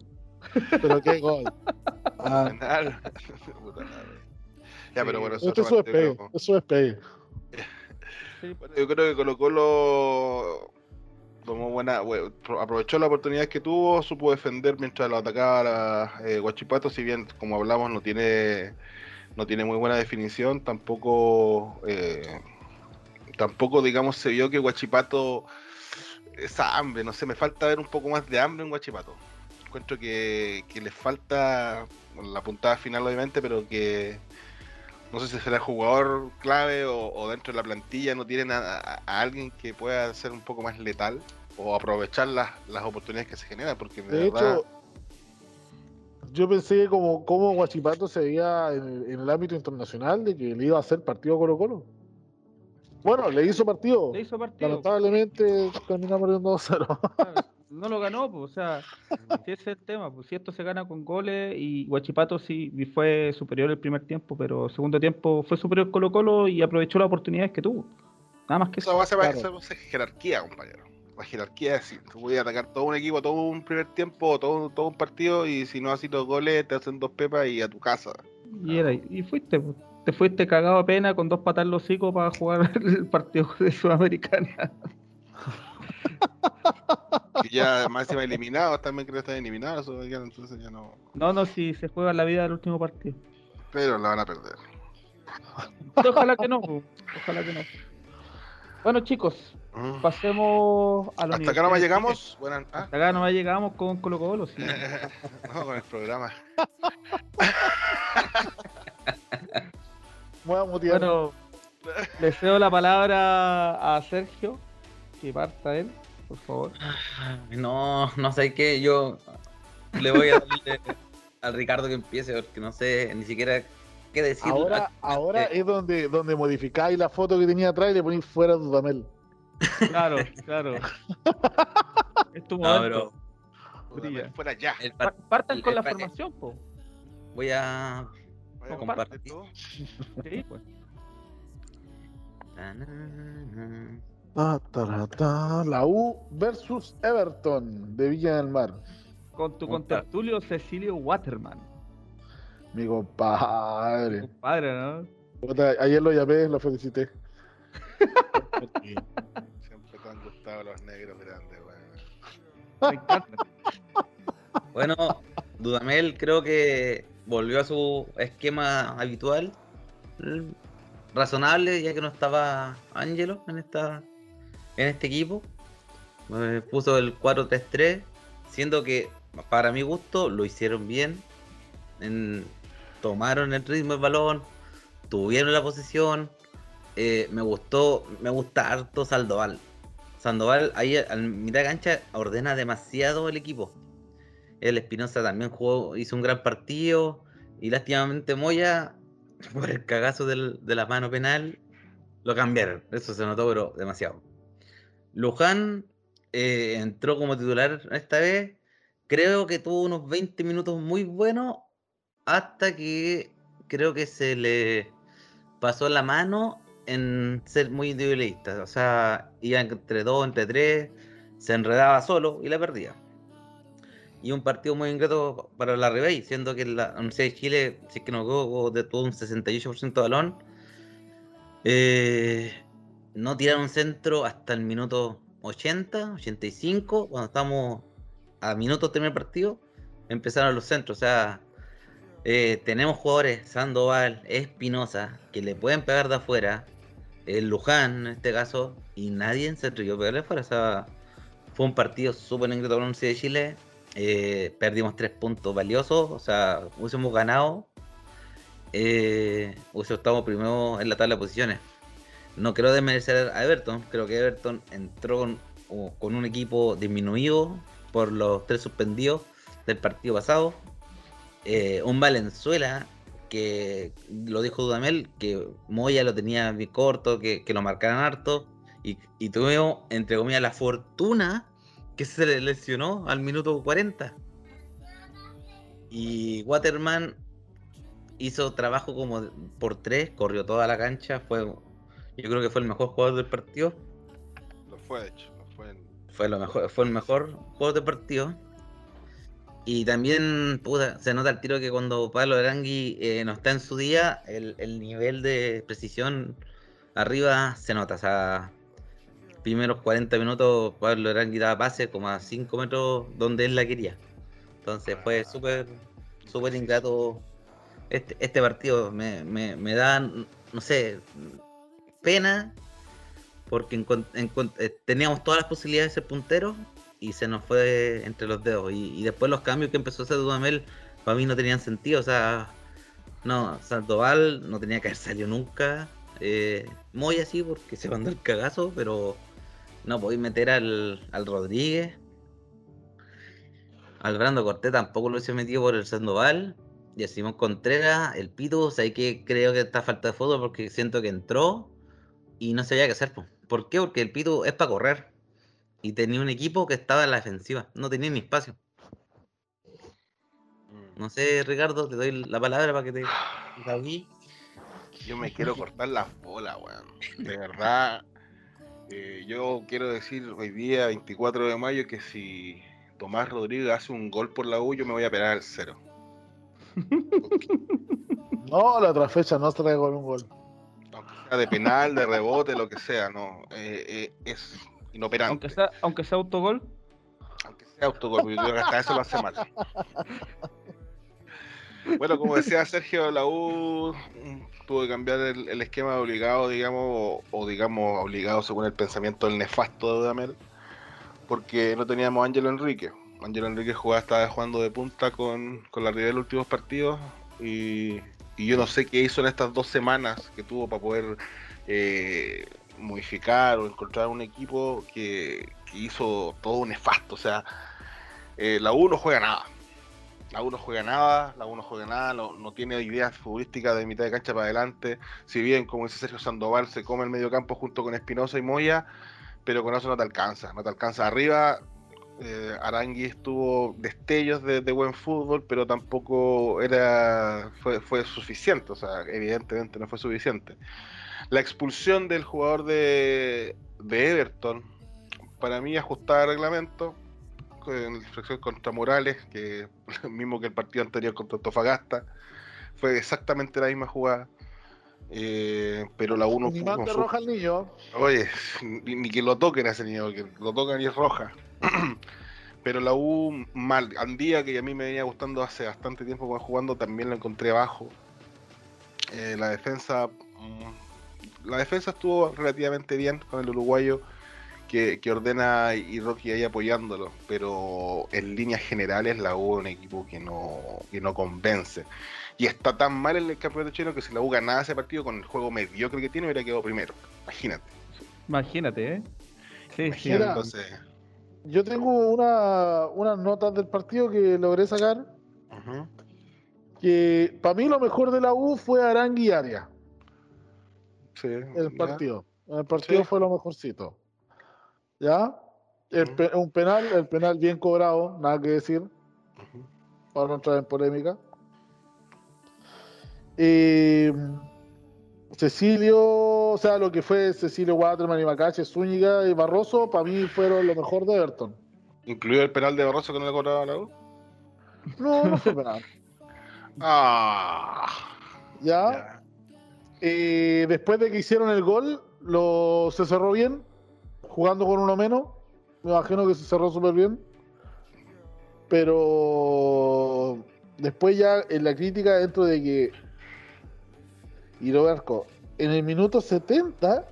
Pero qué gol. Ah, ya, pero bueno, eso este es su despegue. partido. Es despegue. Sí, Bueno, yo creo que Colo Colo tomó buena, bueno, aprovechó la oportunidad que tuvo, supo defender mientras lo atacaba la, eh, Guachipato, si bien como hablamos no tiene no tiene muy buena definición, tampoco eh, tampoco digamos se vio que Guachipato esa hambre, no sé, me falta ver un poco más de hambre en Guachipato. Encuentro que, que les falta la puntada final obviamente, pero que no sé si será jugador clave o, o dentro de la plantilla no tienen a, a- a alguien que pueda ser un poco más letal o aprovechar las, las oportunidades que se generan, porque de, De verdad, hecho, yo pensé que como, como Guachipato se veía en el, en el ámbito internacional de que le iba a hacer partido a Colo Colo. Bueno, le hizo partido. Le hizo partido. Lamentablemente terminamos perdiendo 2-0. claro. No lo ganó, pues, o sea, si ese es el tema, pues si esto se gana con goles y Guachipato sí fue superior el primer tiempo, pero el segundo tiempo fue superior Colo Colo y aprovechó las oportunidades que tuvo. Nada más que esa eso. base claro. esa base es jerarquía, compañero. la jerarquía es así. Tú puedes atacar todo un equipo, todo un primer tiempo, todo, todo un partido, y si no haces dos goles, te hacen dos pepas y a tu casa. Y, era, y fuiste, pues. Te fuiste cagado a pena con dos patas en los hocico para jugar el partido de Sudamericana. Y ya más encima eliminados, también creo que eliminados, Sudamericana, entonces ya no. No, no, si se juega la vida del último partido. Pero la van a perder. Ojalá que no, ojalá que no. Bueno chicos, Mm. pasemos a la Hasta acá nomás llegamos. Buenas, ¿ah? Hasta acá nomás llegamos con Colo Colo, sí. no, con el programa. Me voy a mutear. Bueno, le cedo la palabra a Sergio, que parta él, por favor. No, no sé qué, yo le voy a darle al Ricardo que empiece porque no sé ni siquiera qué decir. ahora ahora Eh, es donde, donde modificáis la foto que tenía atrás y le ponéis fuera Dudamel. Claro, claro. Es tu No, momento. Brilla. Fuera ya. Partan con el la formación, po. voy a Vaya a comparte compartir todo. Sí, pues. Ta, ta, ta, La U versus Everton de Villa del Mar. Con tu contertulio Cecilio Waterman. Mi compadre. Compadre, ¿no? Ayer lo llamé, lo felicité. Siempre te han gustado los negros grandes, weón. Me encanta. Bueno, Dudamel creo que volvió a su esquema habitual, razonable, ya que no estaba Ángelo en esta en este equipo. Eh, puso el 4-3-3, siendo que para mi gusto lo hicieron bien. En- tomaron el ritmo del balón, tuvieron la posición. eh, me gustó, me gusta harto Sandoval. Sandoval ahí al mitad de cancha ordena demasiado el equipo. El Espinosa también jugó, hizo un gran partido. Y lástimamente Moya, por el cagazo de la mano penal, lo cambiaron. Eso se notó, pero demasiado. Luján eh, entró como titular esta vez. Creo que tuvo unos 20 minutos muy buenos. Hasta que creo que se le pasó la mano en ser muy individualista. O sea, iba entre dos, entre tres, se enredaba solo y la perdía. Y un partido muy ingrato para la Ribey, siendo que la Universidad de Chile, si es que no equivoco, de tuvo un 68% de balón. Eh, no tiraron centro hasta el minuto 80, 85, cuando estamos a minutos de el partido, empezaron los centros. O sea, eh, tenemos jugadores, Sandoval, Espinosa, que le pueden pegar de afuera, el Luján en este caso, y nadie se atrevió a pegarle afuera. O sea, fue un partido súper ingrato para la Universidad de Chile. Eh, perdimos tres puntos valiosos, o sea, hubiésemos ganado, eh, hubiésemos estado primero en la tabla de posiciones. No quiero desmerecer a Everton, creo que Everton entró con, un equipo disminuido por los tres suspendidos del partido pasado. Eh, un Valenzuela que lo dijo Dudamel, que Moya lo tenía bien corto, que, que lo marcaran harto. Y, y tuvimos, entre comillas, la fortuna que se le lesionó al minuto 40. Y Waterman hizo trabajo como por tres, corrió toda la cancha, fue yo creo que fue el mejor jugador del partido. Lo fue, de hecho. Lo fue en... Fue lo mejor, fue el mejor jugador del partido. Y también, puta, se nota el tiro que cuando Pablo Arangui eh, no está en su día, el, el nivel de precisión arriba se nota. O sea, primeros 40 minutos Pablo Arangui daba pase como a 5 metros donde él la quería. Entonces fue súper, súper ingrato este, este partido. Me, me, me da, no sé, pena porque encon- encon- eh, teníamos todas las posibilidades de ser punteros y se nos fue entre los dedos. Y, y después los cambios que empezó a hacer Dudamel, para mí no tenían sentido. O sea, no, Sandoval no tenía que haber salido nunca. Eh, Moya sí, porque se mandó el cagazo, pero no podéis meter al, al Rodríguez. Al Brando Cortés tampoco lo hice metido por el Sandoval. Y a Simón Contreras, el Pito, o sea, que creo que está falta de fútbol porque siento que entró y no sabía qué hacer. po. ¿Por qué? Porque el Pito es para correr. Y tenía un equipo que estaba en la defensiva. No tenía ni espacio. Mm. No sé, Ricardo, te doy la palabra para que te. Yo me quiero cortar las bolas, weón. De verdad. Eh, yo quiero decir hoy día, 24 de mayo, que si Tomás Rodríguez hace un gol por la U, yo me voy a pegar al cero. No, la otra fecha no trae gol un gol. Aunque sea de penal, de rebote, lo que sea, no. eh, eh, es inoperante. Aunque sea, aunque sea autogol. Aunque sea autogol, porque yo creo que hasta eso lo hace mal. Bueno, como decía Sergio, la U tuvo que cambiar el, esquema obligado, digamos, o, o, digamos obligado según el pensamiento del nefasto de Dudamel, porque no teníamos a Ángelo Enrique. Ángelo Enrique jugaba, estaba jugando de punta con, con la River en los últimos partidos y, y yo no sé qué hizo en estas dos semanas que tuvo para poder eh, modificar o encontrar un equipo que, que hizo todo nefasto. O sea, eh, la U no juega nada. La U juega nada, la U juega nada, no, tiene ideas futbolísticas de mitad de cancha para adelante. Si bien, como dice Sergio Sandoval, se come el medio campo junto con Espinosa y Moya, pero con eso no te alcanza, no te alcanza arriba. Eh, Arangui estuvo destellos de, de, buen fútbol, pero tampoco era fue, fue suficiente, o sea, evidentemente no fue suficiente. La expulsión del jugador de, de Everton, para mí ajustada al reglamento, en infracción contra Morales, que mismo que el partido anterior contra Antofagasta, fue exactamente la misma jugada. Eh, pero la 1 Ni más de roja al niño. Oye, ni, ni, que lo toquen a ese niño, que lo tocan y es roja. pero la U mal. Andía, que a mí me venía gustando hace bastante tiempo cuando jugando, también la encontré abajo. Eh, la defensa. Mmm, la defensa estuvo relativamente bien con el uruguayo que, que, ordena y Rocky ahí apoyándolo, pero en líneas generales la U es un equipo que no, que no convence. Y está tan mal en el campeonato chino que si la U ganaba ese partido con el juego mediocre que tiene, hubiera quedado primero. Imagínate. Imagínate, ¿eh? Sí, Imagínate, sí. Entonces... Yo tengo una, unas notas del partido que logré sacar. Uh -huh. Que para mí lo mejor de la U fue Arangui y Aria. Sí, el partido. El partido sí. fue lo mejorcito. ¿Ya? El, uh -huh. Un penal, el penal bien cobrado, nada que decir. Uh -huh. Para no entrar en polémica. Eh, Cecilio, o sea, lo que fue Cecilio Waterman y Macache, Zúñiga y Barroso, para mí fueron lo mejor de Everton. ¿Incluido el penal de Barroso que no le cobraba la U? No, no fue penal. ah. ¿Ya? Eh, después de que hicieron el gol, lo, se cerró bien, jugando con uno menos. Me imagino que se cerró súper bien. Pero después ya en la crítica dentro de que y Roberto, en el minuto 70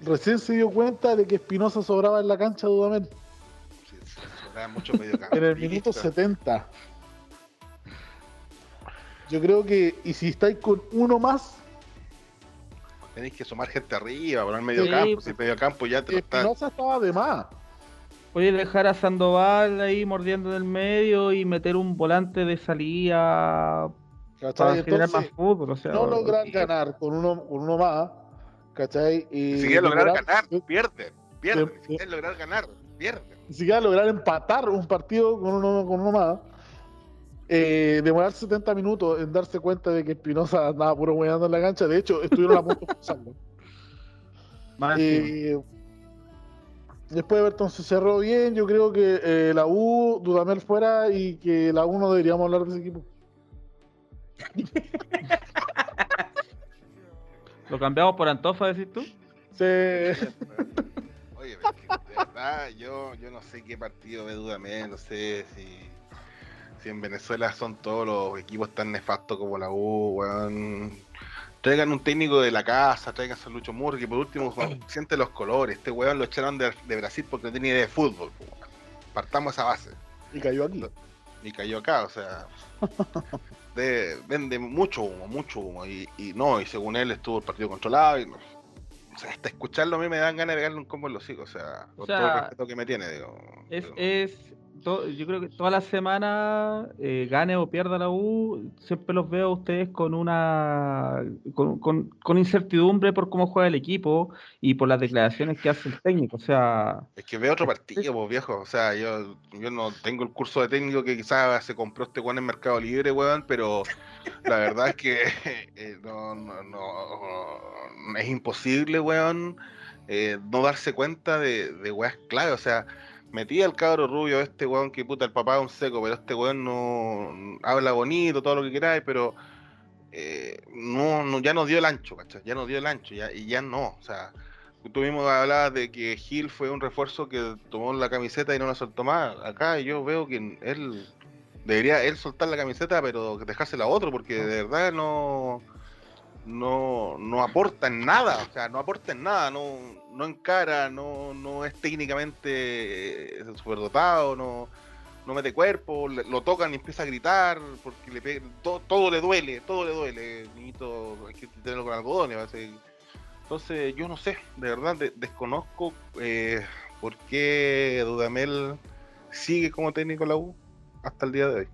recién se dio cuenta de que Espinosa sobraba en la cancha de Dudamel. Sí, sobraba mucho medio en el minuto 70. Yo creo que, y si estáis con uno más, tenéis que sumar gente arriba, poner medio sí, campo, si medio campo ya te lo está... estaba de más. Oye, dejar a Sandoval ahí mordiendo en el medio y meter un volante de salida ¿Cachai? Entonces, más fútbol, o sea, no logran ganar con uno, con uno más, ¿cachai? Y si quieren lograr ganar, pierden, pierden. Si quieren lograr ganar, pierden. Si quieren lograr empatar un partido con uno, con uno más, eh, demorar 70 minutos en darse cuenta de que Espinosa andaba puro hueando en la cancha. De hecho, estuvieron a punto pasando. eh, después Everton se cerró bien. Yo creo que eh, la U, Dudamel fuera y que la U no deberíamos hablar de ese equipo. ¿Lo cambiamos por Antofa, decís tú? Sí. Oye, pero de verdad, yo, yo no sé qué partido ve Dudamel, no sé si, si en Venezuela son todos los equipos tan nefastos como la U, weón. Traigan un técnico de la casa, traigan a Lucho Murri, por último siente los colores. Este weón lo echaron de, de Brasil porque no tenía idea de fútbol. Weón. Partamos esa base. Y cayó aquí. Y cayó acá, o sea. de, vende mucho humo, mucho humo. Y, y, no, y según él estuvo el partido controlado. Y no, o sea, hasta escucharlo a mí me dan ganas de pegarle un combo en los hijos, o sea, con o sea, todo el respeto que me tiene, digo. Es, digo. es to, yo creo que toda la semana, eh, gane o pierda la U, siempre los veo a ustedes con una con, con, con, incertidumbre por cómo juega el equipo y por las declaraciones que hace el técnico, o sea... Es que veo otro partido, pues viejo, o sea, yo, yo no tengo el curso de técnico que quizás se compró este weón en Mercado Libre, weón, pero la verdad es que eh, no, no, no, es imposible, weón, eh, no darse cuenta de, de weas clave. O sea, metía al cabro rubio, este weón que puta, el papá es un seco, pero este weón no habla bonito, todo lo que queráis, pero eh, no, no, ya nos dio el ancho, ¿cachai? Ya nos dio el ancho, ya, y ya no. O sea, tú mismo hablabas de que Gil fue un refuerzo que tomó la camiseta y no la soltó más. Acá yo veo que él debería él soltar la camiseta, pero dejársela a otro, porque de verdad no no, no aporta en nada, o sea, no aporta en nada, no, no encara, no, no es técnicamente eh, superdotado, no, no mete cuerpo, lo tocan y empieza a gritar, porque le pe- todo, le duele, todo le duele, niñito, hay que tenerlo con algodones, entonces yo no sé, de verdad de- desconozco eh, por qué Dudamel sigue como técnico la U hasta el día de hoy.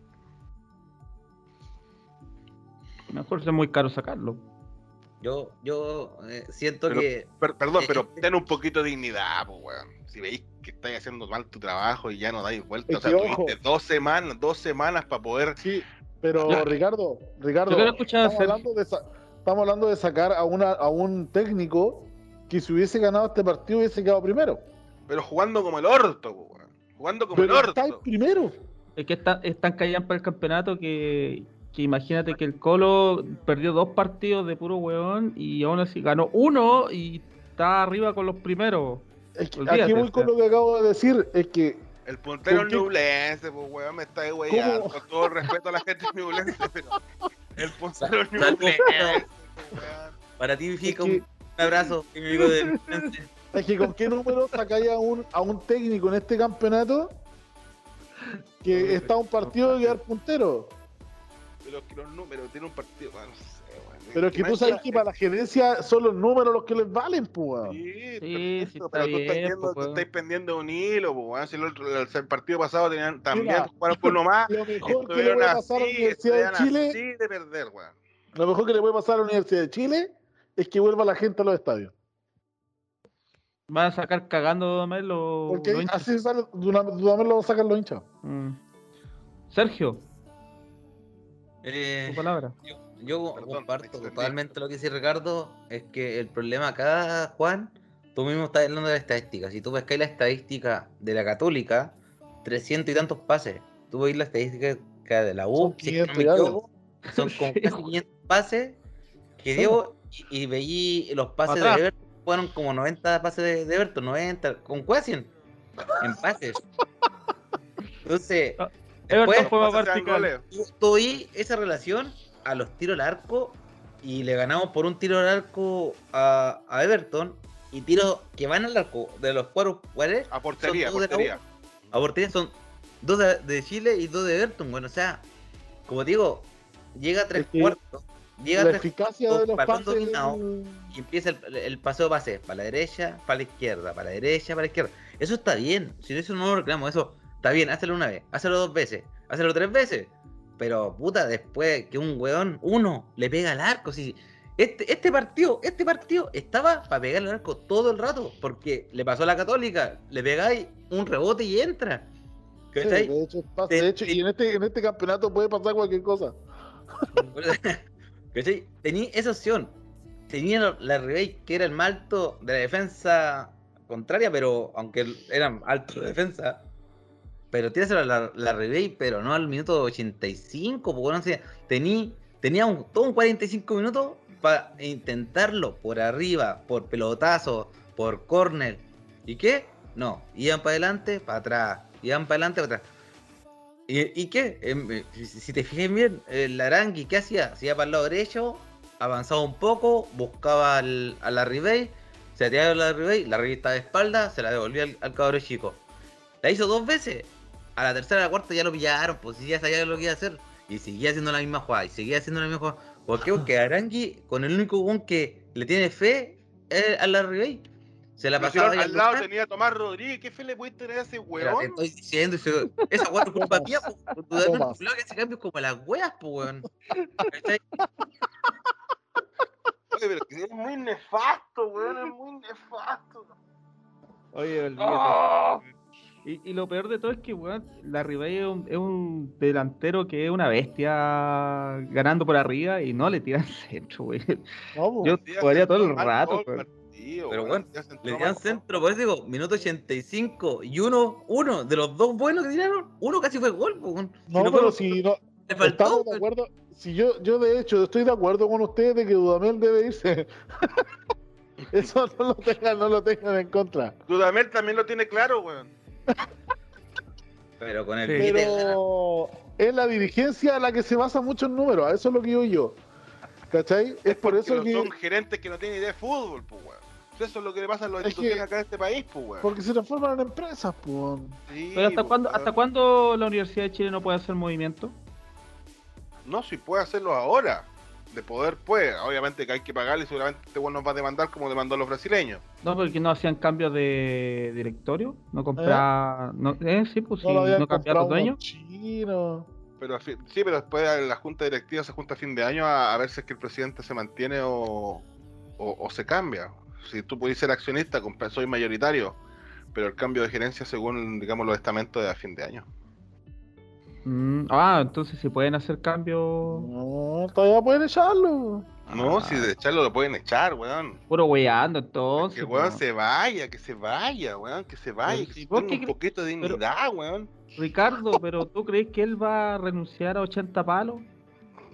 Mejor es muy caro sacarlo. Yo, yo eh, siento Pero- que Per- perdón, Eh, pero eh, ten un poquito de dignidad, pues, weón. Si veis que estáis haciendo mal tu trabajo y ya no dais vuelta, o sea, tuviste dos semanas, dos semanas para poder. Sí, pero Ya. Ricardo, Ricardo, estamos hablando, de estamos hablando de sacar a, una, a un técnico que si hubiese ganado este partido hubiese quedado primero. Pero jugando como el orto, weón. Jugando como Pero el está el orto. primero. Es que está, es tan callan para el campeonato que, que imagínate que el Colo perdió dos partidos de puro weón y aún así ganó uno y está arriba con los primeros. Es que Olvídate, aquí voy con lo que acabo de decir, es que El puntero ¿Con es Ñublense, pues, weón, me está weyando. ¿Cómo? Con todo el respeto a la gente de Ñublense, pero. El puntero es weón. para ti significa que- un, abrazo, amigo de Es que con qué número sacáis a un, a un técnico en este campeonato que está a un partido de quedar puntero. Pero que los números, tiene un partido, no sé. Pero es que tú sabes que para la gerencia son los números los que les valen, pues. Sí, Sí, sí, pero tú estás, bien, viendo, pues, tú weón. estás pendiendo un hilo, pues. Si el, otro, el, el partido pasado tenían, también Mira, jugaron con uno más. Lo mejor que le puede pasar a la Universidad de Chile, así de perder, weón. lo mejor que le puede pasar a la Universidad de Chile es que vuelva la gente a los estadios. Van a sacar cagando Dudamel los, Porque los hinchas. así sale, Dudamel lo sacar los hinchas. Mm. Sergio, Eh, palabra. Yo Perdón, comparto totalmente lo que dice Ricardo. Es que el problema acá, Juan, tú mismo estás hablando de la estadística. Si tú ves que hay la estadística de la Católica, 300 y tantos pases. Tú ves la estadística de la U, Son si no 500 me y algo. equivoco, son como Sí, casi 500 pases que dio y, y veí los pases Atrás. de Everton. Fueron como 90 pases de, de Everton, 90, con casi 100 en pases. Entonces, Ah, Everton fue más Pases vertical. ahí esa relación a los tiros al arco y le ganamos por un tiro al arco a, a Everton y tiros que van al arco de los cuatro jugadores A portería, a de portería. a portería son dos de, de Chile y dos de Everton. Bueno, o sea, como digo, llega a tres Es que cuartos, llega a La tres eficacia de los balón pases. dominado. y empieza el, el paseo pase para la derecha, para la izquierda, para la derecha, para la izquierda. Eso está bien, si eso no lo reclamo, eso está bien, hazlo una vez, hazlo dos veces, hazlo tres veces. Pero puta, después que un weón, uno, le pega al arco, si este, este partido, este partido estaba para pegarle al arco todo el rato, porque le pasó a la católica, le pegáis un rebote y entra. Sí, de hecho, pasa- de hecho, y en este, en este campeonato puede pasar cualquier cosa. Tenía esa opción. Tenía la Rebey, que era el más alto de la defensa contraria, pero aunque eran altos de defensa. Pero tíraselo a la, la Rebey, pero no al minuto 85, porque no sé, tenía, tenía todo un 45 minutos para intentarlo por arriba, por pelotazo, por corner. ¿Y qué? No, iban para adelante, para atrás, iban para adelante, para atrás. ¿Y, qué? Em, eh, si, si te fijas bien, el Arangui, ¿qué hacía? Se iba para el lado derecho, avanzaba un poco, buscaba al- a la Ribey, se tiraba a la Ribey, la Ribey estaba de espalda, se la devolvía al, al cabrón chico. La hizo dos veces, a la tercera y a la cuarta ya lo pillaron, pues si ya sabía lo que iba a hacer. Y seguía haciendo la misma jugada, y seguía haciendo la misma jugada. ¿Por qué? Porque Arangui, con el único gol que le tiene fe, es a la Ribey. Se la pasaba al lado tenía a Tomás Rodríguez, ¿qué fe le puede tener a ese Pero te weón? estoy diciendo, ese- esa weá es culpa mía, que hace cambios como las weas, po, weón. Oye, pero es muy nefasto, weón, es muy nefasto. Oye, olvídate. ¡Ah! Y, y lo peor de todo es que, weón, la Ribey es un, es un delantero que es una bestia ganando por arriba y no le tiran centro, weón. No, pues, Yo jugaría todo el rato, weón. Pero weón, bueno, Le dieron más centro, por eso digo, minuto 85 y uno, uno de los dos buenos que tiraron, uno casi fue gol. po, weón. Si No, pero si no, le faltó, estamos de acuerdo. Si yo, yo de hecho estoy de acuerdo con ustedes de que Dudamel debe irse. Eso no lo tengan, no lo tengan en contra. Dudamel también lo tiene claro, weón. Pero con el Sí. Pero es la dirigencia la que se basa mucho en números, a eso es lo que digo yo. ¿Cachai? Es por eso que. son gerentes que no tienen idea de fútbol, pues, weón. Eso es lo que le pasa a las Es que- acá en este país, pues, weón. Porque se transforman en empresas, pues. Sí, Pero ¿hasta pues, cuándo. ¿hasta cuándo la Universidad de Chile no puede hacer movimiento? No, si puede hacerlo ahora. De poder, puede. Obviamente que hay que pagarle y seguramente este weón nos va a demandar como demandó a los brasileños. No, porque no hacían cambios de directorio, no compraban, no, eh, sí, pues sí, No cambiaron dueños. unos chinos. Pero a fin- sí, pero después la junta directiva se junta a fin de año a, a ver si es que el presidente se mantiene o, o- o se cambia. Si tú puedes ser accionista, soy mayoritario, pero el cambio de gerencia según, digamos, los estamentos de a fin de año. Mm, ah, entonces si pueden hacer cambios, No, todavía pueden echarlo. No, Ah. si de echarlo lo pueden echar, weón. puro weyando entonces. que weón se vaya, que se vaya, weón, que se vaya, Pero que si vos un poquito de dignidad, weón. Ricardo, pero ¿tú crees que él va a renunciar a 80 palos?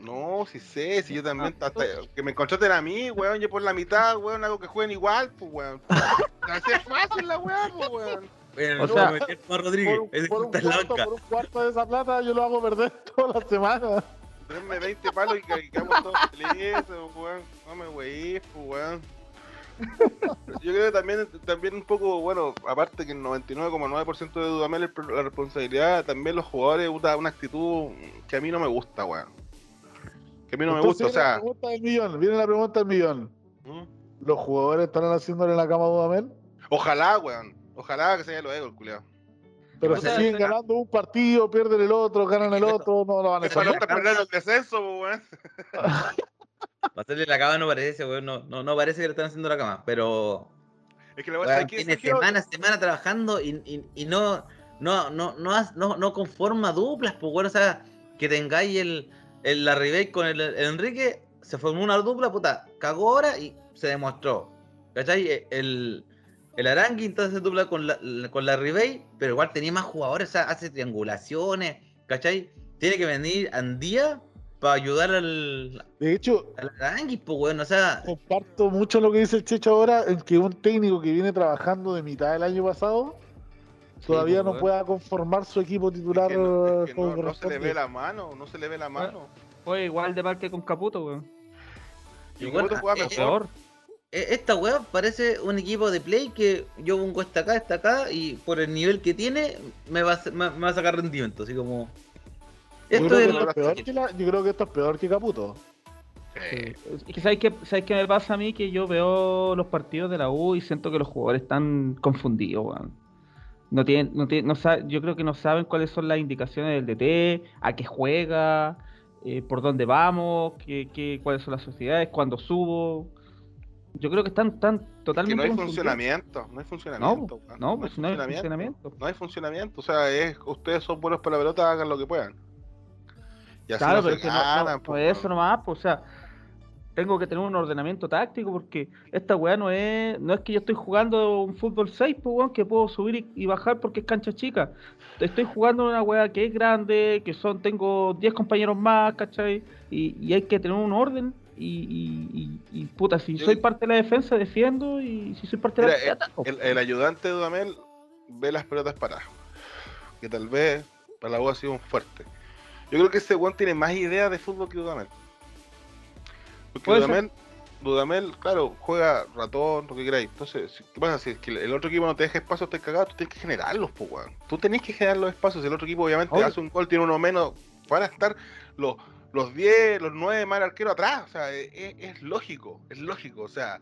No, si sé, si yo también, hasta que me contraten a mí, weón, yo por la mitad, weón, hago que jueguen igual, pues, weón. Así es fácil la weón, pues, weón. Bueno, O no, sea- meter más Rodríguez, Por, un- ese por un cuarto, por un cuarto de esa plata yo lo hago perder toda la semana. Denme 20 palos y quedamos todos felices, weón. No me weís, pues, weón. Yo creo que también, también un poco, bueno, aparte que el 99,9% de Dudamel es la responsabilidad, también los jugadores, puta, una actitud que a mí no me gusta, weón. Que a mí no me gusta, o viene la sea. pregunta del millón, viene la pregunta del millón. ¿Mm? ¿Los jugadores estarán haciéndole la cama a Dudamel? Ojalá, weón. Ojalá que se haya lo ego, el culiao. Pero si siguen ganando un partido, pierden el otro, ganan el otro, no lo van a Es para no perdiendo el descenso, weón. Para hacerle la cama no parece, weón, no, no, no parece que le están haciendo la cama, pero Es que le voy a weón, decir que tiene semana a semana trabajando y, y, y no, no, no, no, has- no, no conforma duplas, pues bueno, o sea, que tengáis el, el la Ribey con el, el Enrique, se formó una dupla, puta, cagó ahora y se demostró. ¿Cachai? E, El, el Arangui entonces se dupla con la, con la Ribey, pero igual tenía más jugadores, o sea, hace triangulaciones, ¿cachai? Tiene que venir Andía para ayudar al, De hecho, al Arangui, pues bueno, o sea, comparto mucho lo que dice el Checho ahora, en que un técnico que viene trabajando de mitad del año pasado todavía no pueda conformar su equipo Es titular. que no, es que no- no se le ve la mano, no se le ve la mano. Fue igual de mal que con Caputo, weón. Y Igual, Caputo juega eh, mejor. E- Esta weá parece un equipo de play que yo pongo esta acá, esta acá, y por el nivel que tiene, me va a, sa- me, me va a sacar rendimiento. Así como. Yo Esto creo, que es. esto lo- es peor que la- yo creo que esto es peor que Caputo. Es que ¿sabes qué, ¿sabes qué me pasa a mí? Que yo veo los partidos de la U y siento que los jugadores están confundidos, weón. No tienen, no tienen, no sa- yo creo que no saben cuáles son las indicaciones del DT, a qué juega, eh, por dónde vamos, qué, qué- cuáles son las sociedades, cuándo subo. Yo creo que están, están que totalmente no hay funcionamiento, no hay funcionamiento. weón, No, pues no hay funcionamiento. No hay funcionamiento, o sea, es ustedes son buenos para la pelota, hagan lo que puedan. Y así Claro, no pero se es que no, no, ganan, no pues, es eso nomás, pues, o sea, tengo que tener un ordenamiento táctico porque esta weá no es, no es que yo estoy jugando un fútbol 6, pues weón, que puedo subir y, y bajar porque es cancha chica. Estoy jugando una weá que es grande, que son, tengo 10 compañeros más, ¿cachai? Y, y hay que tener un orden. Y, y, puta, si soy parte de la defensa, defiendo. Y si soy parte de la ataco. El, el ayudante de Dudamel ve las pelotas paradas. Que tal vez para la U ha sido un fuerte. Yo creo que ese weón tiene más idea de fútbol que Dudamel. Porque. Dudamel, Dudamel, claro, juega ratón, lo que queráis. Entonces, ¿qué pasa? Si es que el otro equipo no te deja espacio, te cagado, tú tienes que generarlos, pues, weón. Tú tenés que generar los espacios. El otro equipo, obviamente, hace un gol, tiene uno menos, van a estar los, los 10, los 9 más el arquero atrás. O sea, es, es- es lógico, es lógico. O sea,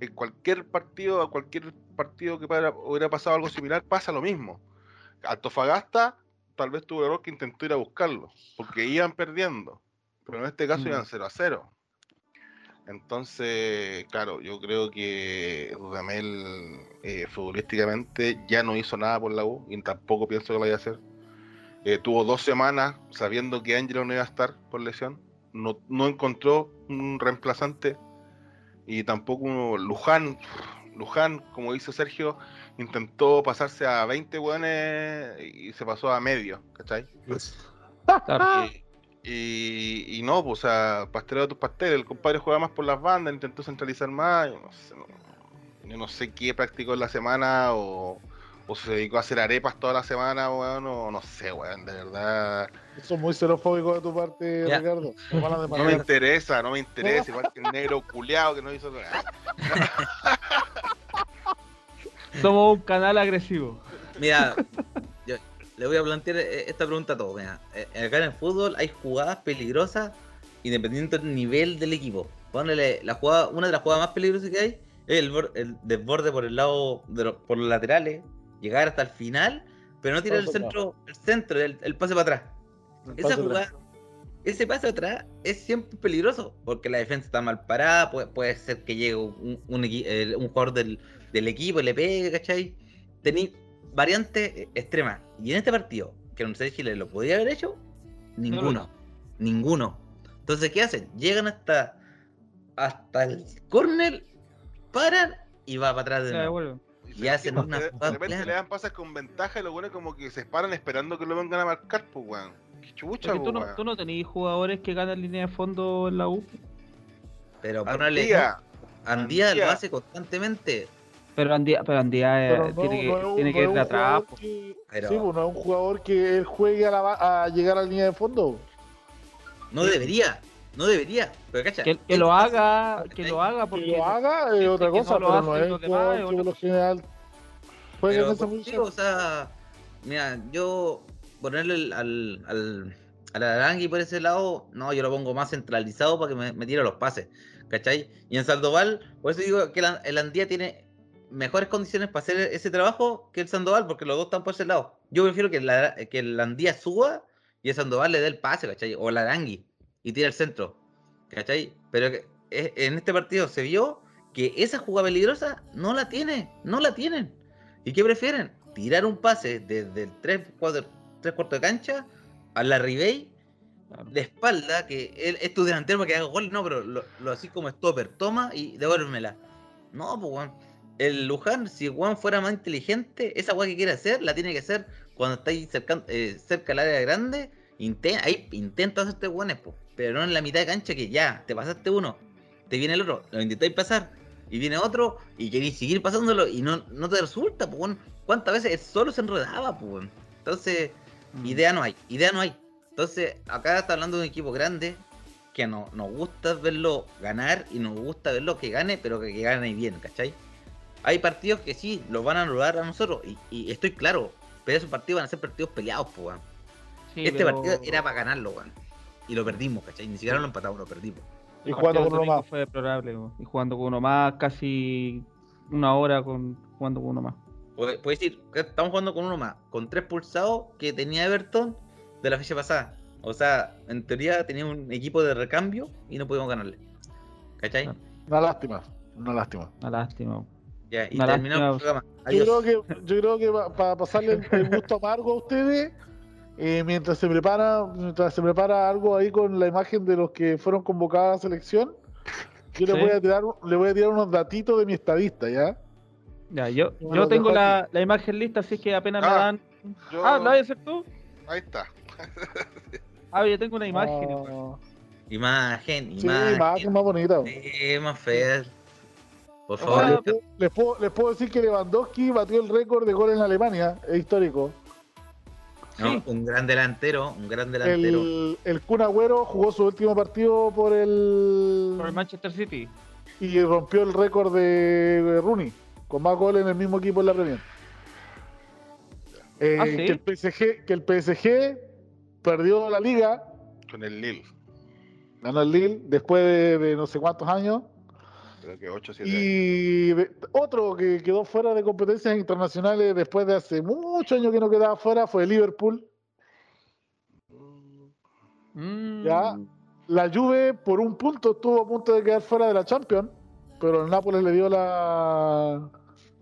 en cualquier partido, a cualquier partido que para- hubiera pasado algo similar, pasa lo mismo. Antofagasta tal vez tuvo el error que intentó ir a buscarlo, porque iban perdiendo, pero en este caso Mm. iban 0 a 0. Entonces, claro, yo creo que Dudamel eh, futbolísticamente ya no hizo nada por la U y tampoco pienso que lo vaya a hacer. Eh, tuvo dos semanas sabiendo que Ángelo no iba a estar por lesión, no, no encontró un reemplazante y tampoco Luján Luján, como dice Sergio, intentó pasarse a 20 weones y se pasó a medio, ¿cachai? Y, y, no, pues, o sea, pasteleo tus pasteles. El compadre juega más por las bandas, intentó centralizar más. Yo no sé, no, no sé qué practicó en la semana o, o se dedicó a hacer arepas toda la semana, weón, o no sé, weón, de verdad. Eso es muy xenofóbico de tu parte, Ya. Ricardo. No me interesa, no me interesa. Igual que el negro culeado que no hizo nada. Somos un canal agresivo. Mira, yo le voy a plantear eh, esta pregunta a todos. Mira, eh, acá en el fútbol hay jugadas peligrosas independiente del nivel del equipo. Ponele la jugada, una de las jugadas más peligrosas que hay es el, el desborde por el lado, de los- por los laterales, llegar hasta el final, pero no tirar el centro, el centro, el, el pase para atrás. Esa jugada, ese pase atrás es siempre peligroso, porque la defensa está mal parada, puede, puede ser que llegue un, jugador del, del equipo y le pegue, ¿cachai? Tení variantes extremas. Y en este partido, que Universidad de Chile lo podía haber hecho, ninguno. Ninguno. Entonces, ¿qué hacen? Llegan hasta, hasta el córner, paran y va para atrás de Se nuevo. Y hacen de, una de repente le dan pasas con ventaja y los buenos como que se paran esperando que lo vengan a marcar, pues weón. Qué chucha, pues, tú no, weón. tú no tenés jugadores que ganan línea de fondo en la U. Pero ponele, Andía, Andía lo hace constantemente. Pero Andía, pero Andía eh, Pero no- tiene que, no es un- tiene que no ir de atrás. que- Pero- Sí, pues no es un jugador que él juegue a, la a llegar a la línea de fondo. No debería, no debería. Pero cacha, Que, lo haga, que lo haga Que porque lo haga es otra cosa, no lo pero no es jugador que por lo general juega Pero en esa posición. o sea, mira, yo ponerle el- al, al, al Arangui por ese lado, no, yo lo pongo más centralizado para que me, me tire los pases, ¿cachai? Y en Sandoval, por eso digo que la- el Andía tiene mejores condiciones para hacer ese trabajo que el Sandoval, porque los dos están por ese lado. Yo prefiero que, la, que el Andía suba y el Sandoval le dé el pase, ¿cachai? O el Arangui y tire el centro, ¿cachai? Pero que, eh, en este partido se vio que esa jugada peligrosa no la tiene, no la tienen. ¿Y qué prefieren? Tirar un pase desde el 3, 4, 3 cuartos de cancha a la Ribey de espalda, que él es tu delantero para que haga gol, no, pero lo, lo así como stopper, toma y devuélvemela. No, pues weón. El Luján, si Juan fuera más inteligente, esa weá que quiere hacer, la tiene que hacer cuando estáis cerca, eh, cerca del área grande. Ahí intenta hacerte guanes, pues. Pero no en la mitad de cancha que ya, te pasaste uno, te viene el otro, lo intentáis pasar, y viene otro, y queréis seguir pasándolo, y no, no te resulta, pues. ¿Cuántas veces él solo se enredaba, pues weón? Entonces, Mm. idea no hay, idea no hay. Entonces, acá está hablando de un equipo grande que no, nos gusta verlo ganar y nos gusta verlo que gane, pero que, que gane bien, ¿cachai? Hay partidos que sí, los van a anular a nosotros, y, y estoy claro, pero esos partidos van a ser partidos peleados, pues. Sí, este pero partido era para ganarlo, weón. Y lo perdimos, ¿cachai? Ni siquiera lo empatamos, lo perdimos. Y el jugando con uno más. Fue deplorable, y jugando con uno más, casi una hora con jugando con uno más. Puede, puede decir estamos jugando con uno más, con tres pulsados que tenía Everton de la fecha pasada. O sea, en teoría tenía un equipo de recambio y no pudimos ganarle. ¿Cachai? Una lástima, una lástima. Una lástima. Ya, y Una terminamos el lástima. programa. Yo Adiós. creo que, yo creo que para pasarle el, el gusto amargo a ustedes, eh, mientras se prepara, mientras se prepara algo ahí con la imagen de los que fueron convocados a la selección, yo le Sí. voy a tirar, le voy a tirar unos datitos de mi estadista, ¿ya? Ya, yo, Bueno, yo tengo la, la imagen lista, así que apenas me Ah, dan. yo- Ah, ¿lo vas a hacer tú? Ahí está. Ah, yo tengo una imagen. Imagen, sí, imagen. imagen más bonita. Sí, más fea. Por O favor. sea, les, puedo, les puedo- les puedo decir que Lewandowski batió el récord de gol en Alemania, es histórico. No, sí. un gran delantero, un gran delantero. El, el Kun Agüero jugó su último partido por el, Por el Manchester City. y rompió el récord de Rooney, con más goles en el mismo equipo en la Premier. Eh, Ah, ¿sí? que, el PSG, que el PSG perdió la liga, Con el Lille. ganó el Lille después de, de no sé cuántos años. Creo que 8 o 7 años. Y otro que quedó fuera de competencias internacionales después de hace muchos años que no quedaba fuera fue el Liverpool. Mm. Ya. La Juve por un punto estuvo a punto de quedar fuera de la Champions, pero el Nápoles le dio la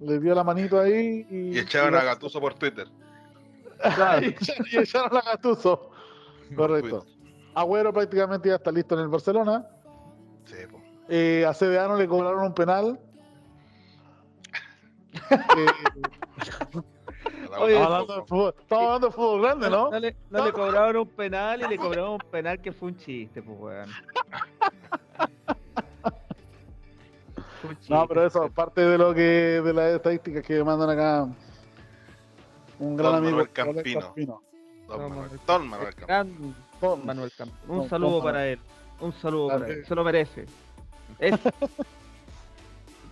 le dio la manito ahí y, Y echaron y a Gatuso por Twitter. Y echaron- y echaron a Gattuso. Correcto. Agüero prácticamente ya está listo en el Barcelona. Sí. Eh, a CDA no le cobraron un penal. Eh, Oye, estamos, hablando de fútbol, estamos hablando de fútbol grande, ¿no? No le, no le cobraron un penal y le cobraron un penal que fue un chiste, pues, weón. No, pero eso, parte de lo que de las estadísticas que mandan acá un gran Don amigo Manuel Campino. Campino. Don Manuel, Manuel. Don Manuel Campos. Gran Don- Manuel Campos. No, Un saludo para él. Un saludo para él. Se lo merece. Es,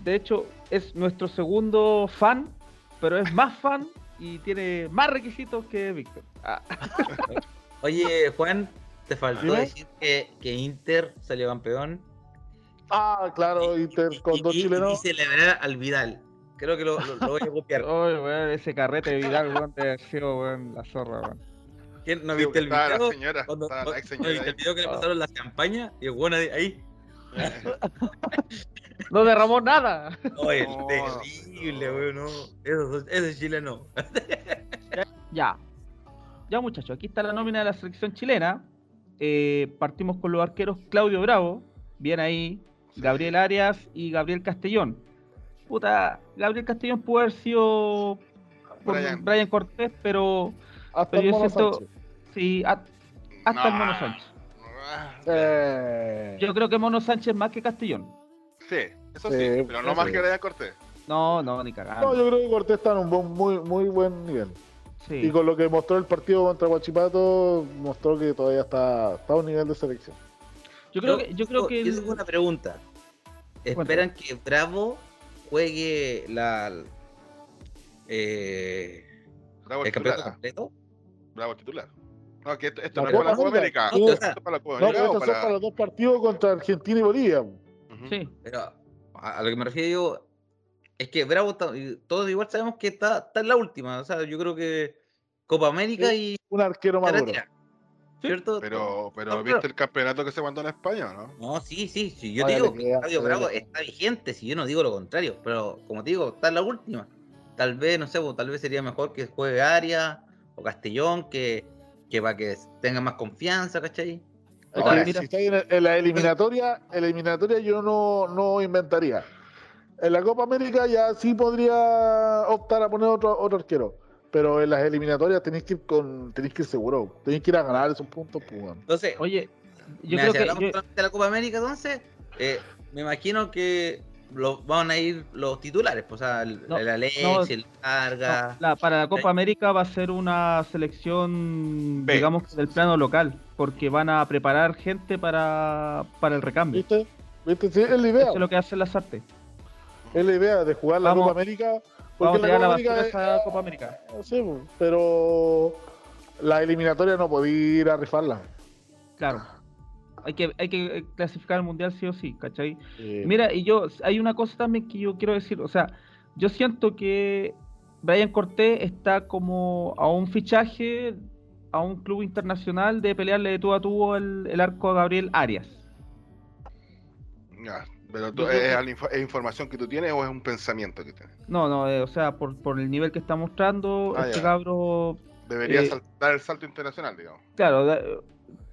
de hecho, es nuestro segundo fan, pero es más fan y tiene más requisitos que Víctor. Ah, Oye, Juan, te faltó Dime. decir que, que Inter salió campeón. Ah, claro, Inter con y, dos y- chilenos. y celebrar al Vidal. Creo que lo, lo- lo voy a copiar. Oye, weón, ese carrete de Vidal, weón, te ha sido, weón, la zorra, weón. ¿Quién no viste el la video? señora, Cuando, la ex cuando- el señora. video que le pasaron las campañas y el bueno ahí. No derramó nada. Oye, No. terrible, weón. No. Eso, ese es chileno. Ya. Ya, muchachos, aquí está la nómina de la selección chilena. Eh, partimos con los arqueros Claudio Bravo, bien ahí. Gabriel Arias y Gabriel Castellón. Puta, Gabriel Castellón pudo haber sido por Brian. Brian, Cortés, pero Hasta pero el yo siento- sí, a- hasta el No. Mono Sánchez. Eh, Yo creo que Mono Sánchez más que Castellón. Sí, eso sí, Sí, pero no más sí. que Brian Cortés. No, no, ni no, cagando. yo creo que Cortés está en un buen- muy, muy buen nivel. Sí. Y con lo que mostró el partido contra Guachipato, mostró que todavía está, está a un nivel de selección. Yo creo que, yo creo que Yo el- tengo una pregunta. ¿Esperan que Bravo juegue la. Eh, Bravo el campeonato titular. ah, completo? Bravo titular. No, que esto, esto no es para la Copa América. América. Esto es para la Copa No, América pero o estos son para. para los dos partidos contra Argentina y Bolivia. Sí. Pero a, lo que me refiero yo es que Bravo, todos igual sabemos que está, está en la última. O sea, yo creo que Copa América y Un arquero maduro. ¿Cierto? Pero, pero No, ¿viste pero- el campeonato que se mandó en España no? No, sí, sí, sí. Yo te digo que le Bravo está vigente, si yo no digo lo contrario. Pero como te digo, está en la última. Tal vez, no sé, pues, tal vez sería mejor que juegue Arias o Castellón, que, que para que tenga más confianza, ¿cachai? Ahora, que mira. si está en, en la eliminatoria, en la eliminatoria yo no, no inventaría. En la Copa América ya sí podría optar a poner otro, otro arquero. Pero en las eliminatorias tenéis que ir con, tenéis que ir seguro. Tenéis que ir a ganar esos puntos, pues, weón. Entonces, Oye, yo Mira, creo si que yo- de la Copa América, entonces, eh, me imagino que lo, van a ir los titulares, pues, o sea, el, No, el Alex, no, el Carga. No, la- para la Copa. América va a ser una selección, B. digamos, del plano local, porque van a preparar gente para, para el recambio. ¿Viste? ¿Viste? Sí, es la idea. Eso es lo que hacen las artes. Es la idea de jugar la Vamos- Copa América. Vamos Porque a la la Copa América esa Copa América. es- sí, pues, pero la eliminatoria no podía ir a rifarla. Claro. Hay que, hay que eh, clasificar al mundial sí o sí, ¿cachai? Eh, Mira, y yo, hay una cosa también que yo quiero decir, o sea, yo siento que Brian Cortés está como a un fichaje a un club internacional de pelearle de tú a tú el, el arco a Gabriel Arias. Ya, pero tú- ¿es, que- al info- ¿es información que tú tienes o es un pensamiento que tienes? No, no, eh, o sea, por, por el nivel que está mostrando, Ah, este ya. cabro, Debería Eh, sal- dar el salto internacional, digamos. claro,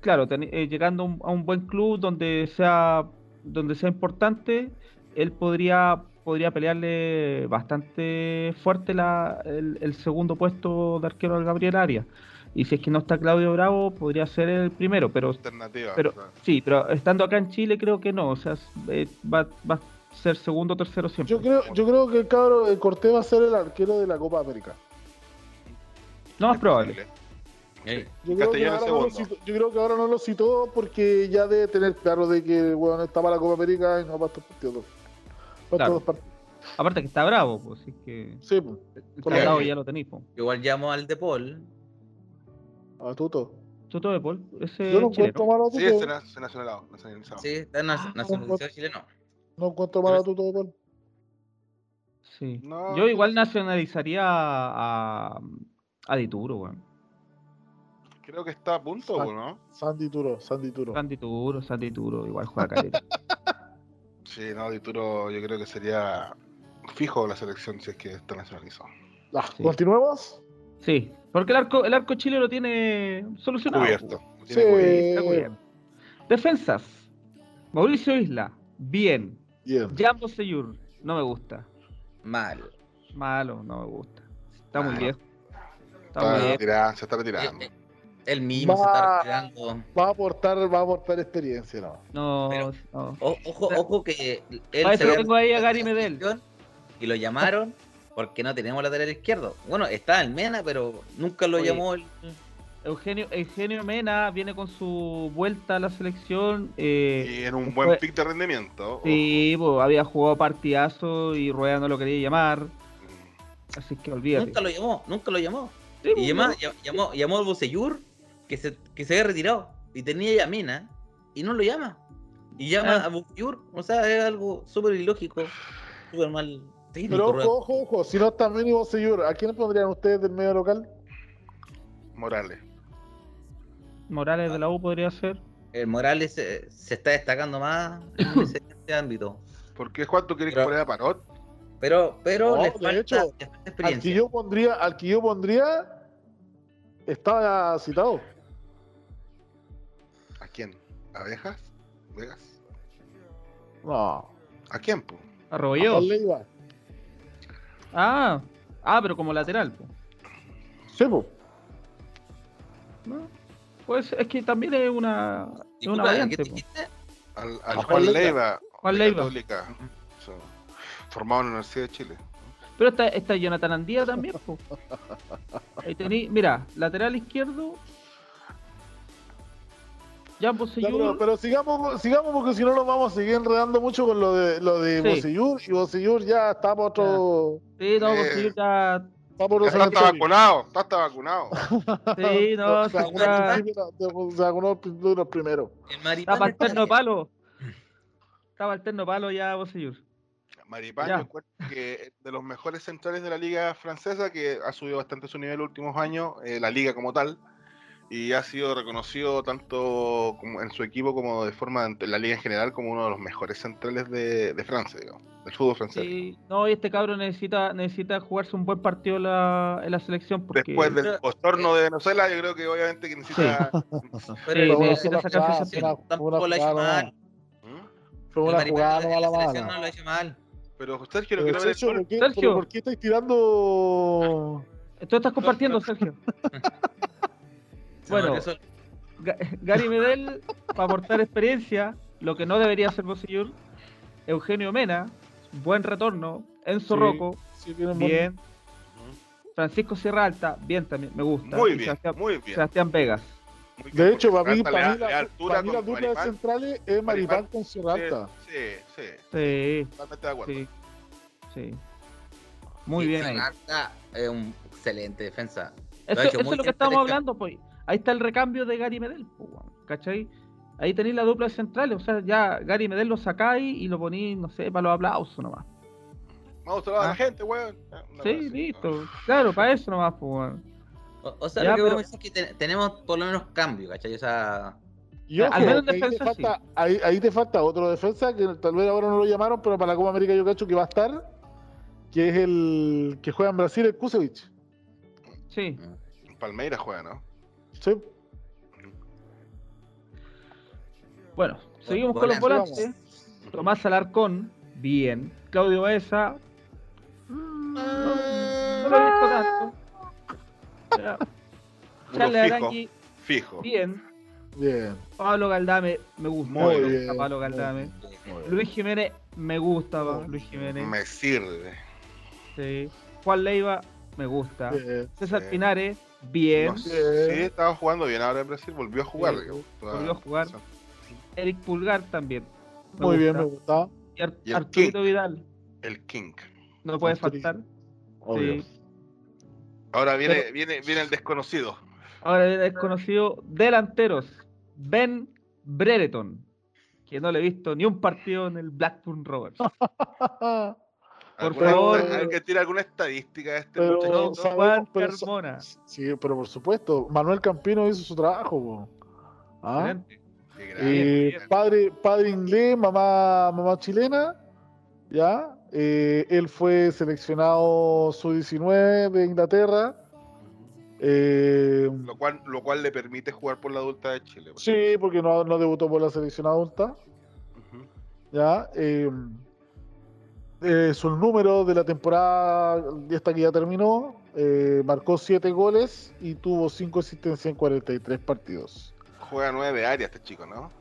claro, eh, llegando a un, a un buen club donde sea, donde sea importante, él podría, podría pelearle bastante fuerte la, el, el segundo puesto de arquero al Gabriel Arias. Y si es que no está Claudio Bravo, podría ser el primero, pero Alternativa. Pero- o sea, sí, pero estando acá en Chile creo que no, o sea, eh, va, va a ser segundo o tercero siempre. yo creo, yo creo que el cabro el Cortés va a ser el arquero de la Copa América. No más es probable. posible. Eh, Yo creo, que ahora no lo citó, yo creo que ahora no lo citó porque ya debe tener claro de que bueno, está para la Copa América y no para estos partidos. Para Claro. estos partidos. Aparte que está bravo, pues, así que Sí, pues, Por que- ya lo tenéis, pues. igual llamo al De Paul. a Tuto. Tuto de Paul, ese Yo no encuentro mal a Sí, Tuto. es na- nacionalizado. nacionalizado. Sí, está na- nacionalizado chileno. No encuentro mal a Tuto de Paul. Sí. No, Yo igual nacionalizaría a, a Dituro, weón. Creo que está a punto, Ah. ¿no? Sandy Turo, Sandy Turo. Sandy Turo, Sandy Turo, igual juega caleta. Sí, no, Dituro yo creo que sería fijo la selección si es que está nacionalizado. Ah, Sí. ¿Continuemos? sí, porque el arco, el arco chile lo tiene solucionado. Cubierto. pues. Tiene Sí. cubierto. Está cubierto. Defensas. Mauricio Isla, bien. Bien. Jambo Seyur, no me gusta. Mal. Malo, no me gusta. Está muy viejo. Está Está muy viejo. se está retirando. Eh, eh, Él mismo se Va- está retirando. Va a aportar, va a aportar experiencia, ¿no? No, Pero- no. O- ojo, ojo que él se tengo ahí a Gary Medel. Y lo llamaron porque no teníamos lateral izquierdo. Bueno, estaba el Mena, pero nunca lo Oye. llamó el. Eugenio, Eugenio Mena viene con su vuelta a la selección. eh, Y en un fue- buen pic de rendimiento. Sí, po, había jugado partidazo y Rueda no lo quería llamar. Así que olvídate. Nunca lo llamó, nunca lo llamó. Sí, Y pues, llamó, llamó, llamó, llamó al Bocellur que se, que se había retirado. Y tenía ya Mena y no lo llama. Y llama Ah. a Bocellur. O sea, es algo súper ilógico, súper mal técnico. Pero ojo, ojo, ojo, si no está Mini Bocellur, ¿a quién pondrían ustedes del medio local? Morales. Morales de la U podría ser. El Morales se, se está destacando más en ese, ese ámbito. ¿Por qué? ¿Cuánto querés Pero- poner a Parot? Pero, pero No, le, de falta, hecho, le falta Al que experiencia. yo pondría, al que yo pondría, estaba citado. ¿A quién? ¿Abejas? ¿Vegas? No, ¿A quién, po? A Robolledo. Juan Leiva. Ah, ah, pero como lateral. po. Sí, po. ¿no? Pues es que también es una, es una ¿a variante. qué te po. dijiste? Al, al A Juan Juan Leiva. Juan Leiva. Católica. So, formado en la Universidad de Chile. Pero está, está Jonathan Andía también. po. Ahí tení, mira, lateral izquierdo. Ya, pero, Bosellur. pero sigamos, sigamos porque si no nos vamos a seguir enredando mucho con lo de lo de Sí. Bocellur y Bocellur ya está por otro, Sí, no, Eh, Bosellur ya. está por Ya otro está cementerio. vacunado, está, está vacunado. Sí, no, se vacunó está, al principio, se vacunó al principio de los primeros. El está para está alterno palo. Estaba alterno palo ya Bosellur. Maripán, Ya. yo encuentro que de los mejores centrales de la liga francesa, que ha subido bastante su nivel en los últimos años, eh, la liga como tal, y ha sido reconocido tanto como en su equipo como de forma en la liga en general como uno de los mejores centrales de, de Francia, digamos, del fútbol francés. Sí, no, y este cabro necesita necesita jugarse un buen partido en la, en la selección porque Después del Pero- postorno de Venezuela, yo creo que obviamente que necesita... Pero Sí, Fue una- necesita sacar tampoco lo ha hecho mal. Fue una jugada no la mala. no lo ha hecho mal. Pero Sergio, no Pero, quiero ver el Sergio. ¿por qué, Sergio. pero ¿por qué estáis tirando? Tú estás compartiendo, Sergio. Bueno. eso. Gary Medel, para aportar experiencia, lo que no debería hacer Bosellur. Eugenio Mena, buen retorno. Enzo Sí. Rocco, Sí, bien. Francisco Sierra Alta, bien también, me gusta. Muy bien, Sebastián, muy bien. Sebastián Vegas. bien, De hecho, para mí, para mí, la, para mí la dupla de centrales es Maripán con Sierralta. Sí, sí, Sí, totalmente de acuerdo. sí. Sí. Muy bien ahí. Serralta es un excelente defensa. Eso, es lo que estamos hablando, pues. Ahí está el recambio de Gary Medel, ¿cachai? Ahí tenéis la dupla de centrales, o sea, ya Gary Medel lo sacáis y lo ponéis, no sé, para los aplausos nomás. Vamos a saludar a la Ah. gente, weón. Una Sí, cosa así, listo. Claro, para eso nomás, pues, weón. O, o sea, Ya, lo que pero- vamos a decir es que te- tenemos por lo menos cambio, ¿cachai? O sea, Al menos en ahí, te defensa, sí. falta, ahí, ahí te falta otro defensa que tal vez ahora no lo llamaron, pero para la Copa América yo cacho que va a estar, que es el que juega en Brasil, el Kusevich. Sí. Palmeiras juega, ¿no? Sí. Bueno, seguimos con los volante. volantes. Tomás Alarcón, bien. Claudio Baeza, mm, no, no lo he tanto. Charles fijo, Arangui, fijo. bien. Bien. Pablo Galdame, me gusta. Muy me bien. gusta Pablo Galdame. Muy bien. Luis Jiménez, me gusta Luis Jiménez. Me sirve. Sí. Juan Leiva, me gusta. Bien. César. Pinares, bien. No sé, sí, estaba jugando bien ahora en Brasil, volvió a jugar. Sí, digamos. volvió a jugar. Eric Pulgar también. me Muy bien, me gusta. gusta. Y, Ar- Y Vidal, El King. no puede Arturito. faltar. Obvio. Sí. Ahora viene, Pero- viene, viene el desconocido. Ahora viene el desconocido delanteros, Ben Brereton, que no le he visto ni un partido en el Blackburn Rovers. Por ¿Alguna- favor. ¿Alguien tiene alguna estadística de este Pero- muchacho? Juan pero Carmona. Sí, pero por supuesto, Manuel Campino hizo su trabajo. ¿Ah? Eh, padre, padre inglés, mamá, mamá chilena, ¿ya? Eh, él fue seleccionado sub-19 de Inglaterra. Eh, Lo cual, lo cual le permite jugar por la adulta de Chile. sí, porque no, no debutó por la selección adulta. ¿ya? Eh, sus números de la temporada esta que ya terminó. eh, marcó 7 goles y tuvo 5 asistencias en 43 partidos. Juega nueve áreas este chico, ¿no?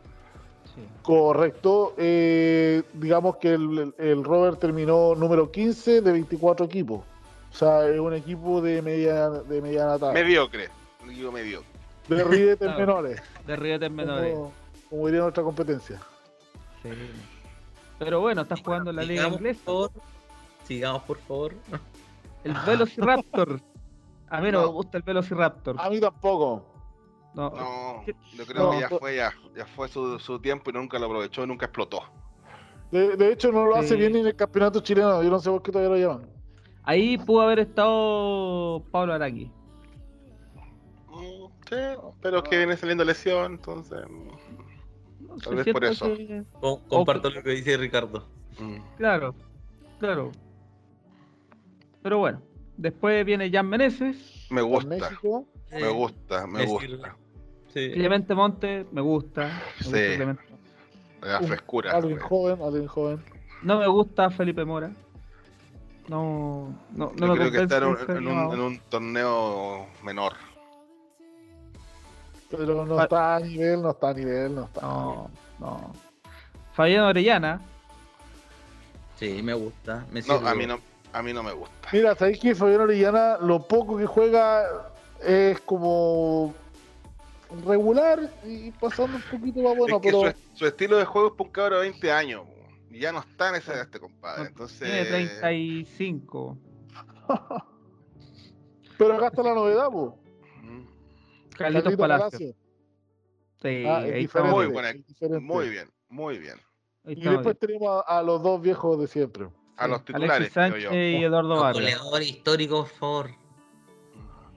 Sí. Correcto. eh, digamos que el, el Robert terminó número 15 de 24 equipos. O sea, es un equipo de media de mediana tabla. Mediocre. Un equipo mediocre. De ribetes Claro. menores. De ribetes menores. Como, como diría nuestra competencia. Sí. Pero bueno, estás jugando en la liga Sigamos, por inglesa. favor. Sigamos, por favor. El Velociraptor. A mí no, No. me gusta el Velociraptor. A mí tampoco. No, yo creo No, que ya fue, ya, ya fue su, su tiempo y nunca lo aprovechó, nunca explotó. De, de hecho, no lo hace bien ni en el campeonato chileno. Yo no sé por qué todavía lo llaman. Ahí pudo haber estado Pablo Araki. Mm, Sí, pero es que viene saliendo lesión, entonces. Tal vez por eso. que- Com- comparto lo que dice Ricardo. mm. Claro, claro. Pero bueno, después viene Jan Meneses, Me gusta, México. me gusta, me gusta. Sí. Clemente Monte, me gusta. me Sí. gusta Clemente. La frescura. Alguien joven, alguien joven. No me gusta Felipe Mora. No, no, no Yo me creo que está en un, en un- en un torneo menor. Pero no está a nivel, no está a nivel, no está. No, no. Fabián Orellana, Sí, me gusta. Me No, a mí no, a mí no me gusta. Mira, sabéis que Fabián Orellana, lo poco que juega es como regular y pasando un poquito más bueno, es que pero su, su estilo de juego es para un cabro de 20 años. Y ya no está en ese este compadre. Entonces. tiene 35. pero acá está la novedad, po. Carlitos Carlito Palacio. Palacio. Sí, Ah, ahí Muy bien, buena. Muy bien, muy bien. Y después tenemos a, a los dos viejos de siempre. A los titulares, Alexis creo Sánchez yo. y Eduardo Los Vargas. goleadores históricos, por favor.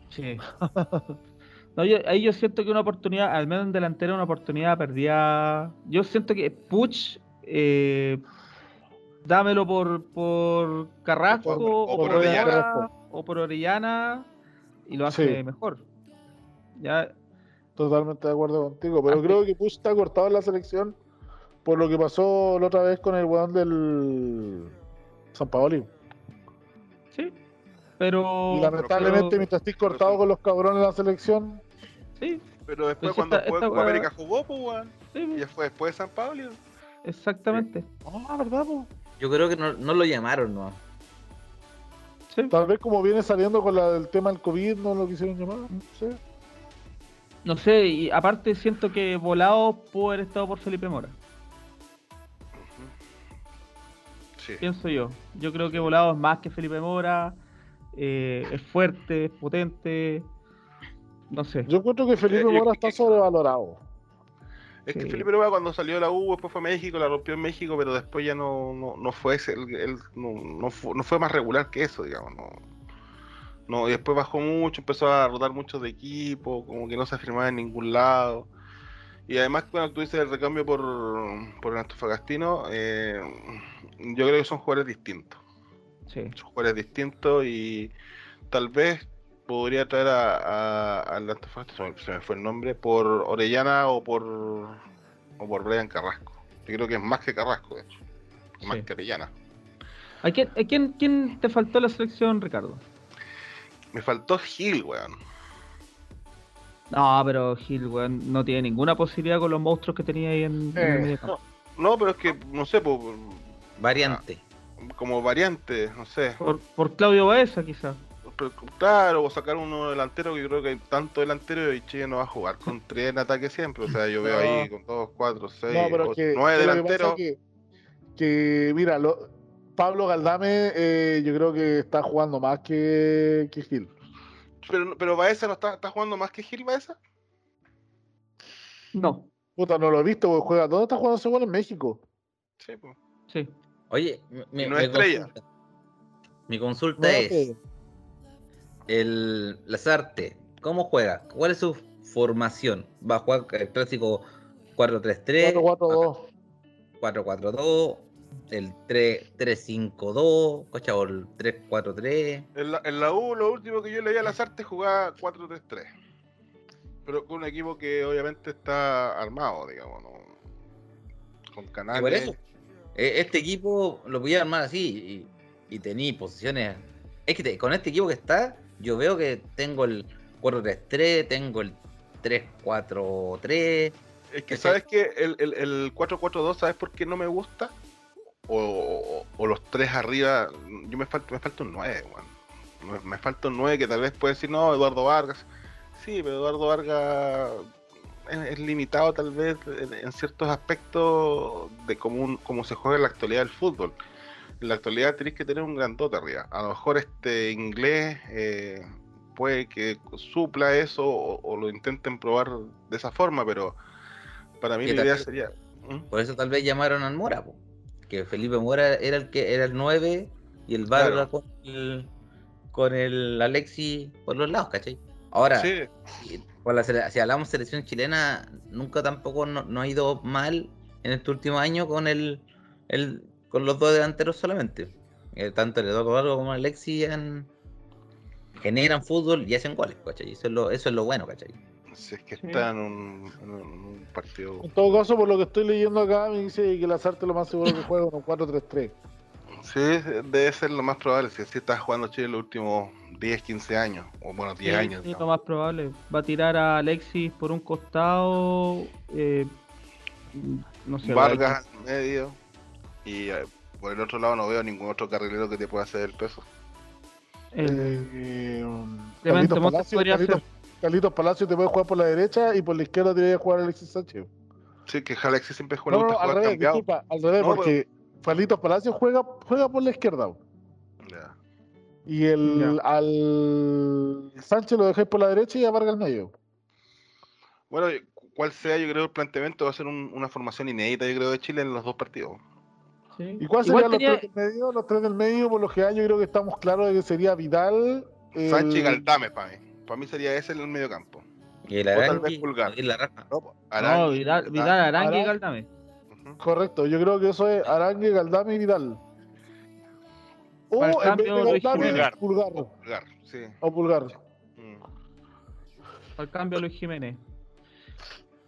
Sí. No, yo, ahí yo siento que una oportunidad, al menos en delantera, una oportunidad perdida. Yo siento que Puch, eh, dámelo por, por Carrasco O por- o o, por Orellana. Mora, o por Orellana y lo hace Sí. mejor. Ya, Totalmente de acuerdo contigo. Pero Antes- creo que Push está cortado en la selección por lo que pasó la otra vez con el weón del San Paoli. sí. Pero. Y lamentablemente, pero- mientras estés cortado con los cabrones en la selección, sí, Pero después, Pues cuando esta- jugó esta América, jugó, pues, weón. sí, Y ya fue después de San Pablo. exactamente. ah, ¿verdad? po? Yo creo que no, no lo llamaron, ¿no? Sí. Tal vez como viene saliendo con la, el tema del COVID, no lo quisieron llamar. No sé. No sé, y aparte siento que Volado pudo haber estado por Felipe Mora. Sí. pienso yo. Yo creo que Volado es más que Felipe Mora, eh, es fuerte, es potente, no sé. Yo encuentro que Felipe Eh, Mora está sobrevalorado. Es que. Felipe Lueva cuando salió de la U, después fue a México, la rompió en México, pero después ya no, no, no fue ese, el- el- no, no fue, no fue más regular que eso, digamos. No, no, y después bajó mucho, empezó a rotar mucho de equipo, como que no se afirmaba en ningún lado. Y además, cuando tú dices el recambio por, por el Antofagastino, eh, yo creo que son jugadores distintos. Sí. Son jugadores distintos y tal vez podría traer a, al Antofagasta, se me- se me fue el nombre, por Orellana o por o por Brian Carrasco. Yo creo que es más que Carrasco, de hecho. Más Sí. que Orellana. ¿A quién, a quién, quién te faltó la selección, Ricardo? Me faltó Gil, weón. No, pero Gil, weón, no tiene ninguna posibilidad con los monstruos que tenía ahí en, en el Eh, mediocampo. No, pero es que, no sé, po, Variante. como variante, no sé. Por, por Claudio Baeza, quizás. Claro, o sacar uno delantero, que yo creo que hay tanto delantero y Chile no va a jugar con tres en ataque siempre. O sea, yo veo ahí con dos, cuatro, seis, No, pero es ocho, que, nueve delanteros. es que, que, mira, lo- Pablo Galdame eh, yo creo que está jugando más que, que Gil. Pero, pero Baeza no está, está jugando más que Gil Baeza. No, Puta, no lo he visto, porque juega. ¿Dónde está jugando ese en México? Sí, pues. sí. Oye, Y no me estrella. consulta. Mi consulta No, es, pero- el Lazarte, ¿cómo juega? ¿Cuál es su formación? ¿Va a jugar el clásico 4-3-3? 4-4-2. 4-4-2, el 3-5-2, ¿cachai? el 3-4-3. En la, en la U, lo último que yo leía a las artes jugaba 4-3-3. Pero con un equipo que obviamente está armado, digamos, ¿no? Con Y por canales. eso, E- Este equipo lo voy a armar así y, y tení posiciones. Es que te- con este equipo que está, yo veo que tengo el 4-3-3, tengo el 3-4-3. Es que, ¿sabes que El, el, el 4-4-2, ¿sabes por qué no me gusta? O, los tres arriba, yo me falta, me falta un 9, weón. Me, me falta un 9 que tal vez puede decir, no, Eduardo Vargas. Sí, pero Eduardo Vargas es, es limitado tal vez en, en ciertos aspectos de cómo, un- cómo se juega en la actualidad del fútbol. En la actualidad tenéis que tener un grandote arriba. A lo mejor este inglés eh, puede que supla eso o, o lo intenten probar de esa forma, pero para mí ¿Qué la idea sería... ¿Mm? Por eso tal vez llamaron al Mora, po. Que Felipe Mora era el que era el 9 y el Vargas Claro. con el con el Alexi por los lados, ¿cachai? Ahora, Sí, por la si hablamos selección chilena, nunca tampoco no, no ha ido mal en este último año con el, el con los dos delanteros solamente. Eh, tanto el Eduardo Vargas como el Alexi han- generan fútbol y hacen goles, ¿cachai? Eso es lo, eso es lo bueno, ¿cachai? Si es que Sí. está en un, en un- en un partido... En todo caso, por lo que estoy leyendo acá, me dice que Lazarte lo más seguro que juega con un 4-3-3. Sí, debe ser lo más probable, si así está jugando Chile los últimos 10, 15 años, o bueno, 10 Sí, años. sí, lo más probable. Va a tirar a Alexis por un costado. eh, no sé. Vargas al medio, y eh, por el otro lado no veo ningún otro carrilero que te pueda hacer el peso. el- Eh, Clemente Montes podría Carlitos, Carlitos Palacio te puede jugar por la derecha y por la izquierda te a jugar Alexis Sánchez. Sí, que Alexis siempre juega, No, no, al revés, disculpa, al revés, No, porque Carlitos Palacio juega, juega por la izquierda. Ya. Y el al Sánchez lo dejáis por la derecha y a Vargas al medio. Bueno, cuál sea, yo creo el planteamiento va a ser un- una formación inédita, yo creo, de Chile en los dos partidos. sí. ¿Y cuál Igual serían tenía- los tres del medio? Los tres del medio, por lo general, yo creo que estamos claros de que sería Vidal. el- Sánchez y Galtame para mí. Para mí sería ese el medio campo. Y el O tal vez Arangui Pulgar. y la raja. No, Arangui, Vidal, Arangui y Arangui. Galdame. Correcto, yo creo que eso es Arangue, Galdame y Vidal. O Para el en vez de Galdame, Jiménez. Pulgar. Pulgar, sí. O Pulgar. Mm. Al cambio Luis Jiménez.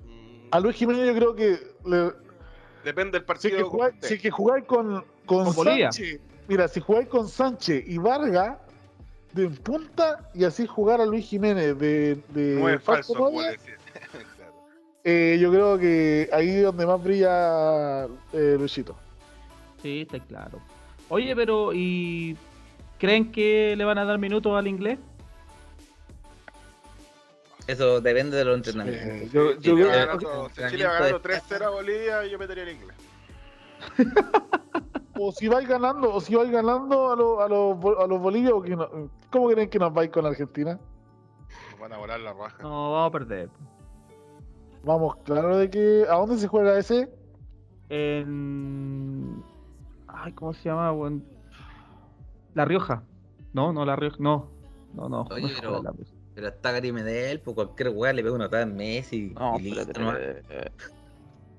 Mm, A Luis Jiménez yo creo que le, Depende del si, partido. es que jugáis, si es que jugáis con, con, Con. Sánchez, mira, si jugáis con Sánchez y Vargas de punta y así jugar a Luis Jiménez de, de No es falso decir. Claro. eh, yo creo que ahí es donde más brilla eh, Luisito. Sí, está claro. Oye, pero ¿y creen que le van a dar minutos al inglés? Eso depende de los entrenamientos. Yo, Si yo Chile creo- ganando- si Chile va ganando 3-0 a Bolivia, yo metería el inglés. o si vais ganando, o si vais ganando a los a los bo- a los no- ¿cómo creen que nos vais con Argentina? Nos van a volar la raja. No, vamos a perder. Vamos, claro de que. ¿A dónde se juega ese? En... Ay, ¿cómo se llama? weón? La Rioja. No, no, La Rioja. No, no, no. Oye, no se pero- La está Gary Medel, pues cualquier weá le pega una tada en Messi No, y listo, ¿no?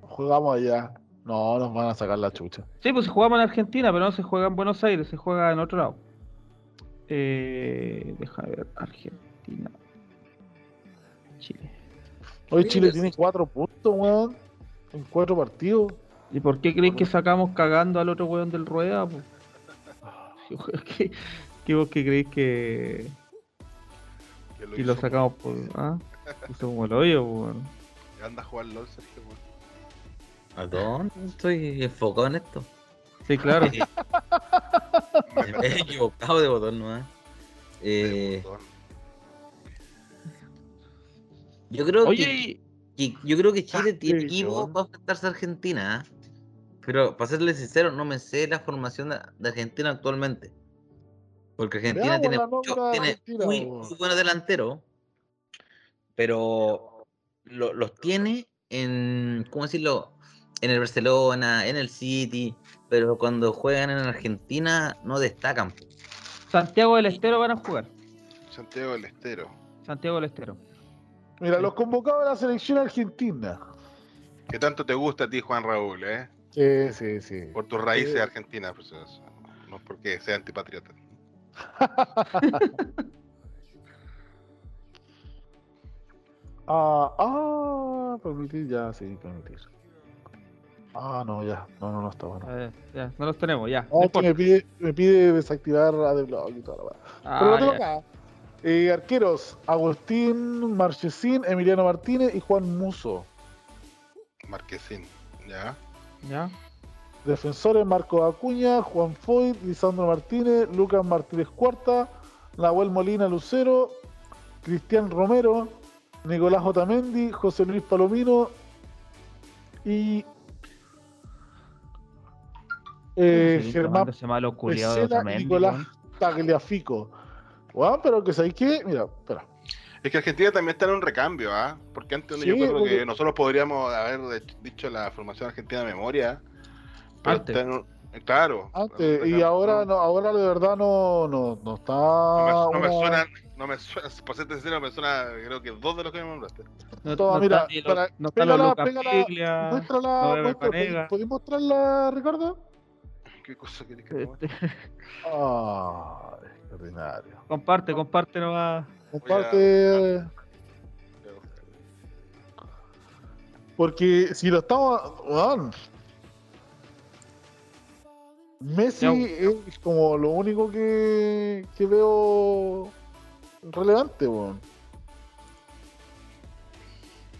Jugamos allá. No, nos van a sacar la chucha. Sí, pues jugamos en Argentina, pero no se juega en Buenos Aires, se juega en otro lado. Eh, deja ver, Argentina. Chile. Hoy Chile tiene cuatro puntos, weón. En cuatro partidos. ¿Y por qué creéis que sacamos cagando al otro weón del rueda? po? ¿Qué, qué vos que creéis que, Que que lo sacamos por. ¿Ah? Hizo como el hoyo, weón. Anda a jugar LOL, Sergio. weón. ¿A dónde? Estoy enfocado en esto. Sí, claro. Me he equivocado de botón nomás. Eh, yo creo Oye, que, yo creo que Chile Ah, tiene equipo para enfrentarse a Argentina. ¿eh? Pero para serles sincero, no me sé la formación de, de Argentina actualmente. Porque Argentina tiene, mucho- tiene Argentina, muy, muy buenos delanteros. Pero lo- los tiene en, ¿cómo decirlo? En el Barcelona, en el City. Pero cuando juegan en Argentina no destacan. Santiago del Estero van a jugar. Santiago del Estero. Santiago del Estero. Mira, los convocados de la selección argentina. ¿Qué tanto te gusta a ti, Juan Raúl, eh? Sí, sí, sí. Por tus raíces Sí. argentinas, pues, eso. no porque sea antipatriota. Ah, ah, permitir, ya, sí, permitir. Ah, no, ya. No, no, no está bueno. Eh, ya, no los tenemos, ya. No, importa. me pide, me pide desactivar AdBlock y toda la. Ah, Pero lo tengo acá. Eh, arqueros, Agustín Marchesín, Emiliano Martínez y Juan Muso. Marquesín, ya. Ya. Defensores, Marco Acuña, Juan Foy, Lisandro Martínez, Lucas Martínez Cuarta, Nahuel Molina Lucero, Cristian Romero, Nicolás Otamendi, José Luis Palomino y eh, Sí, Germán malo culiado Nicolás. Tagliafico. Pero que sabéis qué, mira, espera. Es que Argentina también está en un recambio, ¿ah? Porque antes Sí, yo creo porque- que nosotros podríamos haber dicho la formación argentina de memoria. Pero Antes. está en un- claro. Antes, y ahora no, ahora de verdad no, no, no está. No me, no me una- suenan, no me suena, por ser sincero, me suena, creo que dos de los que me nombraste. No, Toma, no mira, para- pégala, pégala, Muéstrala, Panega. ¿podéis mostrarla, Ricardo? ¿Qué cosa querés que te muestre? Este, Ah, extraordinario. comparte, comparte nomás. Comparte. Porque si lo estamos. weón, Messi es como lo único que, que veo relevante, weón.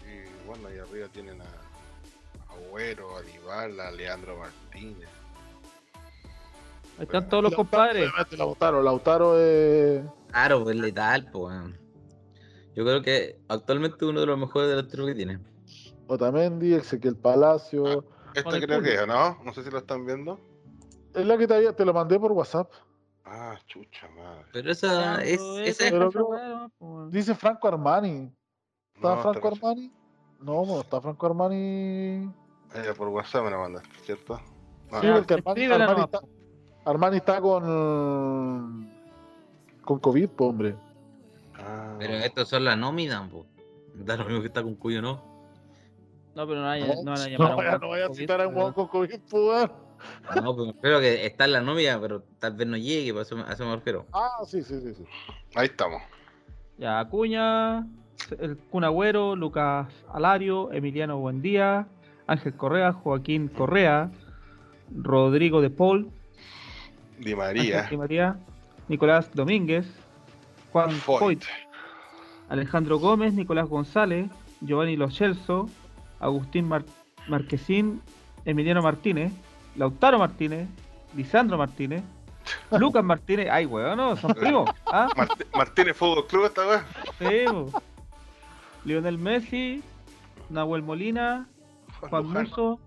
Y bueno, ahí arriba tienen a Agüero, a Dybala, a Leandro Martínez. Ahí están todos los compadres. Lautaro, Lautaro es. Claro, pues letal, pues. Yo creo que actualmente uno de los mejores delanteros que tiene. Otamendi, Ezequiel Palacio. Esta Con el creo que es, ¿no? No sé si lo están viendo. Es la que te, había- te lo mandé por WhatsApp. Ah, chucha madre. Pero esa es, esa es- Pero weá, pues. Dice Franco Armani. ¿Está No, Franco está- Armani? No, no está Franco Armani. Ah, ya por WhatsApp me la mandaste, ¿cierto? Ah, Sí, porque Armani, escríbela Armani nomás. está, Armani está con. con COVID, po, hombre. ah. Pero estos son las nóminas, pues. Da lo mismo que está con cuyo no. No, pero no, vaya- No, no van a no llamar a un no vaya a citar a un hueón con COVID, po. No, pues creo que está en la nómina, pero tal vez no llegue, por eso, me- a eso me refiero. Ah, sí, sí, sí. sí. Ahí estamos. Ya, Acuña, el Kun Agüero, Lucas Alario, Emiliano Buendía, Ángel Correa, Joaquín Correa, Rodrigo de Paul, Di Ángel María. Di María, Nicolás Domínguez, Juan Foyt. Alejandro Gómez, Nicolás González, Giovanni Lo Celso, Agustín Mar- Marquesín, Emiliano Martínez, Lautaro Martínez, Lisandro Martínez, Lucas Martínez, ay weón, no, son primos, ¿ah? Mart- Martínez Fútbol Club esta vez. Sí. Lionel Messi, Nahuel Molina, Juan Muso,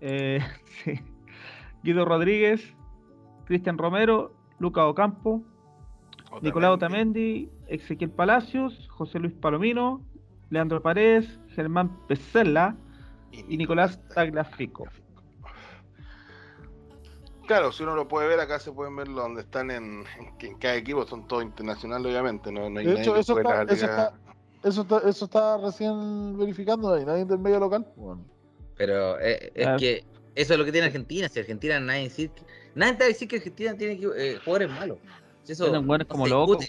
eh, sí, Guido Rodríguez, Cristian Romero, Luca Ocampo, Nicolás Otamendi, Ezequiel Palacios, José Luis Palomino, Leandro Paredes, Germán Pesela y Nicolás Tagliafico. Claro, si uno lo puede ver, acá se pueden ver donde están en, en, en cada equipo, son todos internacionales, obviamente. No, no hay De nadie hecho, que eso está, eso, está, eso, está, eso está recién verificando. No hay nadie del medio local. Bueno, Pero eh, es Ah. que eso es lo que tiene Argentina. Si Argentina nadie decir, nadie te va a decir que Argentina tiene que, eh, jugadores malos. Si eso Eran buenos no como locos.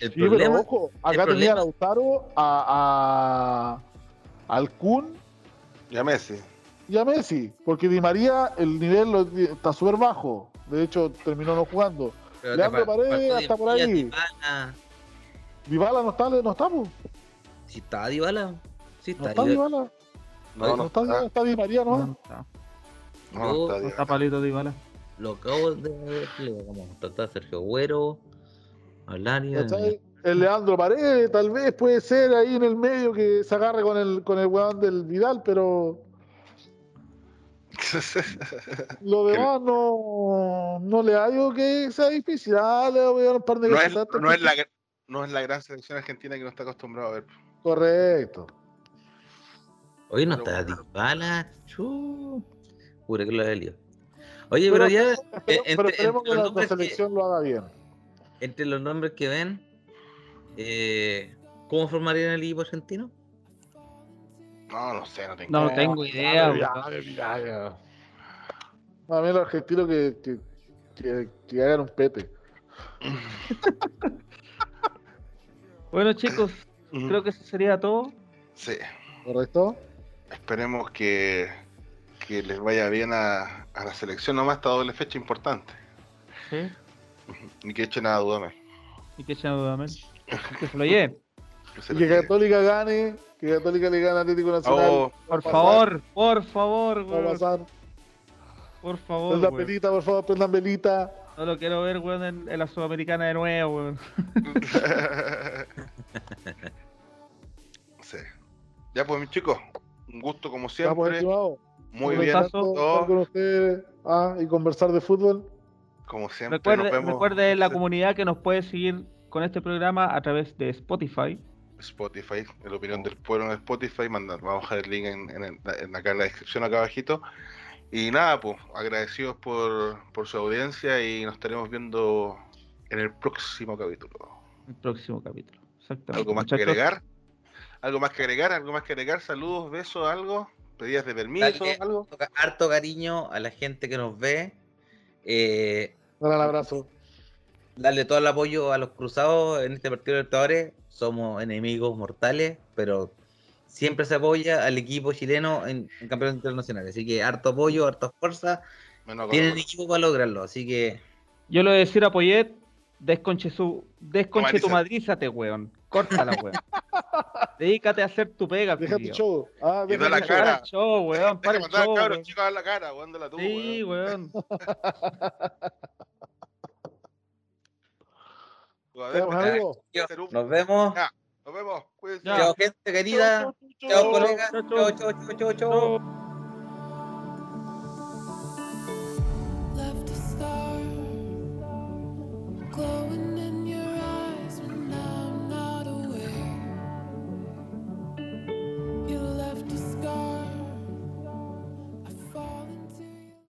El Sí, pero problema, ojo, acá el tenía problema- a Lautaro, a, a al Kun Y a Messi. y a Messi, porque Di María el nivel lo- está súper bajo. De hecho, terminó no jugando. pero Leandro Paredes hasta por ahí. Dybala no está, no está, po. Si está Dybala. Si no está está. No, No, no, está, está, está Di María, No, ¿no? no está. No, está Dybala. Palito Dybala. Lo acabo de. Como está Sergio Güero. Alaria. ¿Cachai? El Leandro Paredes, tal vez puede ser ahí en el medio que se agarre con el, con el weón del Vidal, pero lo demás no, no le hallo que sea difícil. Ah, le voy a dar un par de no, es, no, es la, no es la gran selección argentina que no está acostumbrado a ver. Correcto. Oye, no Pero está Dybala. Chu. Pura que lo. Oye, Pero- pero, ya. Pero, eh, pero entre- esperemos entre que la, nombres que- selección lo haga bien. entre los nombres que ven, eh, ¿cómo formarían el equipo argentino? No, no sé, no tengo No, idea. tengo idea. Ya, weón. ya. A mí los argentinos que, que, que, que hagan un pete. Bueno, chicos, creo que eso sería todo. Sí. ¿Correcto? Esperemos que que les vaya bien a, a la selección nomás esta doble fecha importante. ¿Sí? Ni que echen a Dudamel. Y que echen a Dudamel. Que se lo lleven. Que Y lleve. Católica gane, que Católica le gane a Atlético Nacional. Oh, Por favor, por favor, pasar, weón. pasar. Por favor, Prendan velita, por favor, prendan velita. No lo quiero ver, weón, en, en la Sudamericana de nuevo, weón. sí. Ya pues mis chicos, un gusto como siempre. estimado. Muy bien. estar con ustedes ah, y conversar de fútbol. Como siempre, Recuerde, nos vemos recuerde la comunidad que nos puede seguir con este programa a través de Spotify. Spotify, en la opinión del pueblo en Spotify, manda- vamos a dejar el link en, en, acá en la descripción acá abajito. Y nada, pues, agradecidos por, por su audiencia y nos estaremos viendo en el próximo capítulo. El próximo capítulo. Exactamente. ¿Algo más que agregar? ¿Algo más que agregar? ¿Algo más que agregar? Saludos, besos, algo. ¿Pedidas de permiso? Dale. ¿Algo? Harto ca- Harto cariño a la gente que nos ve. Eh, Un gran abrazo. darle todo el apoyo a los cruzados en este partido de Libertadores. Somos enemigos mortales, pero siempre se apoya al equipo chileno en, en campeonatos internacionales. Así que harto apoyo, harta fuerza. Menos Tienen equipo para lograrlo. Así que Yo le voy a decir a Poyet, desconche su, desconche tu Madrízate. madrízate, weón. Córtala, weón. Dedícate a hacer tu pega, Deja tu show. Ah, y da la cara. show, weón. Para el show, cabrón, chico, a la cara, weón, la tú, Sí, weón. Pues, nos vemos. nos vemos. Chao, gente querida. Chao, colegas. Chao, chao, chao, chao, chao. Glowing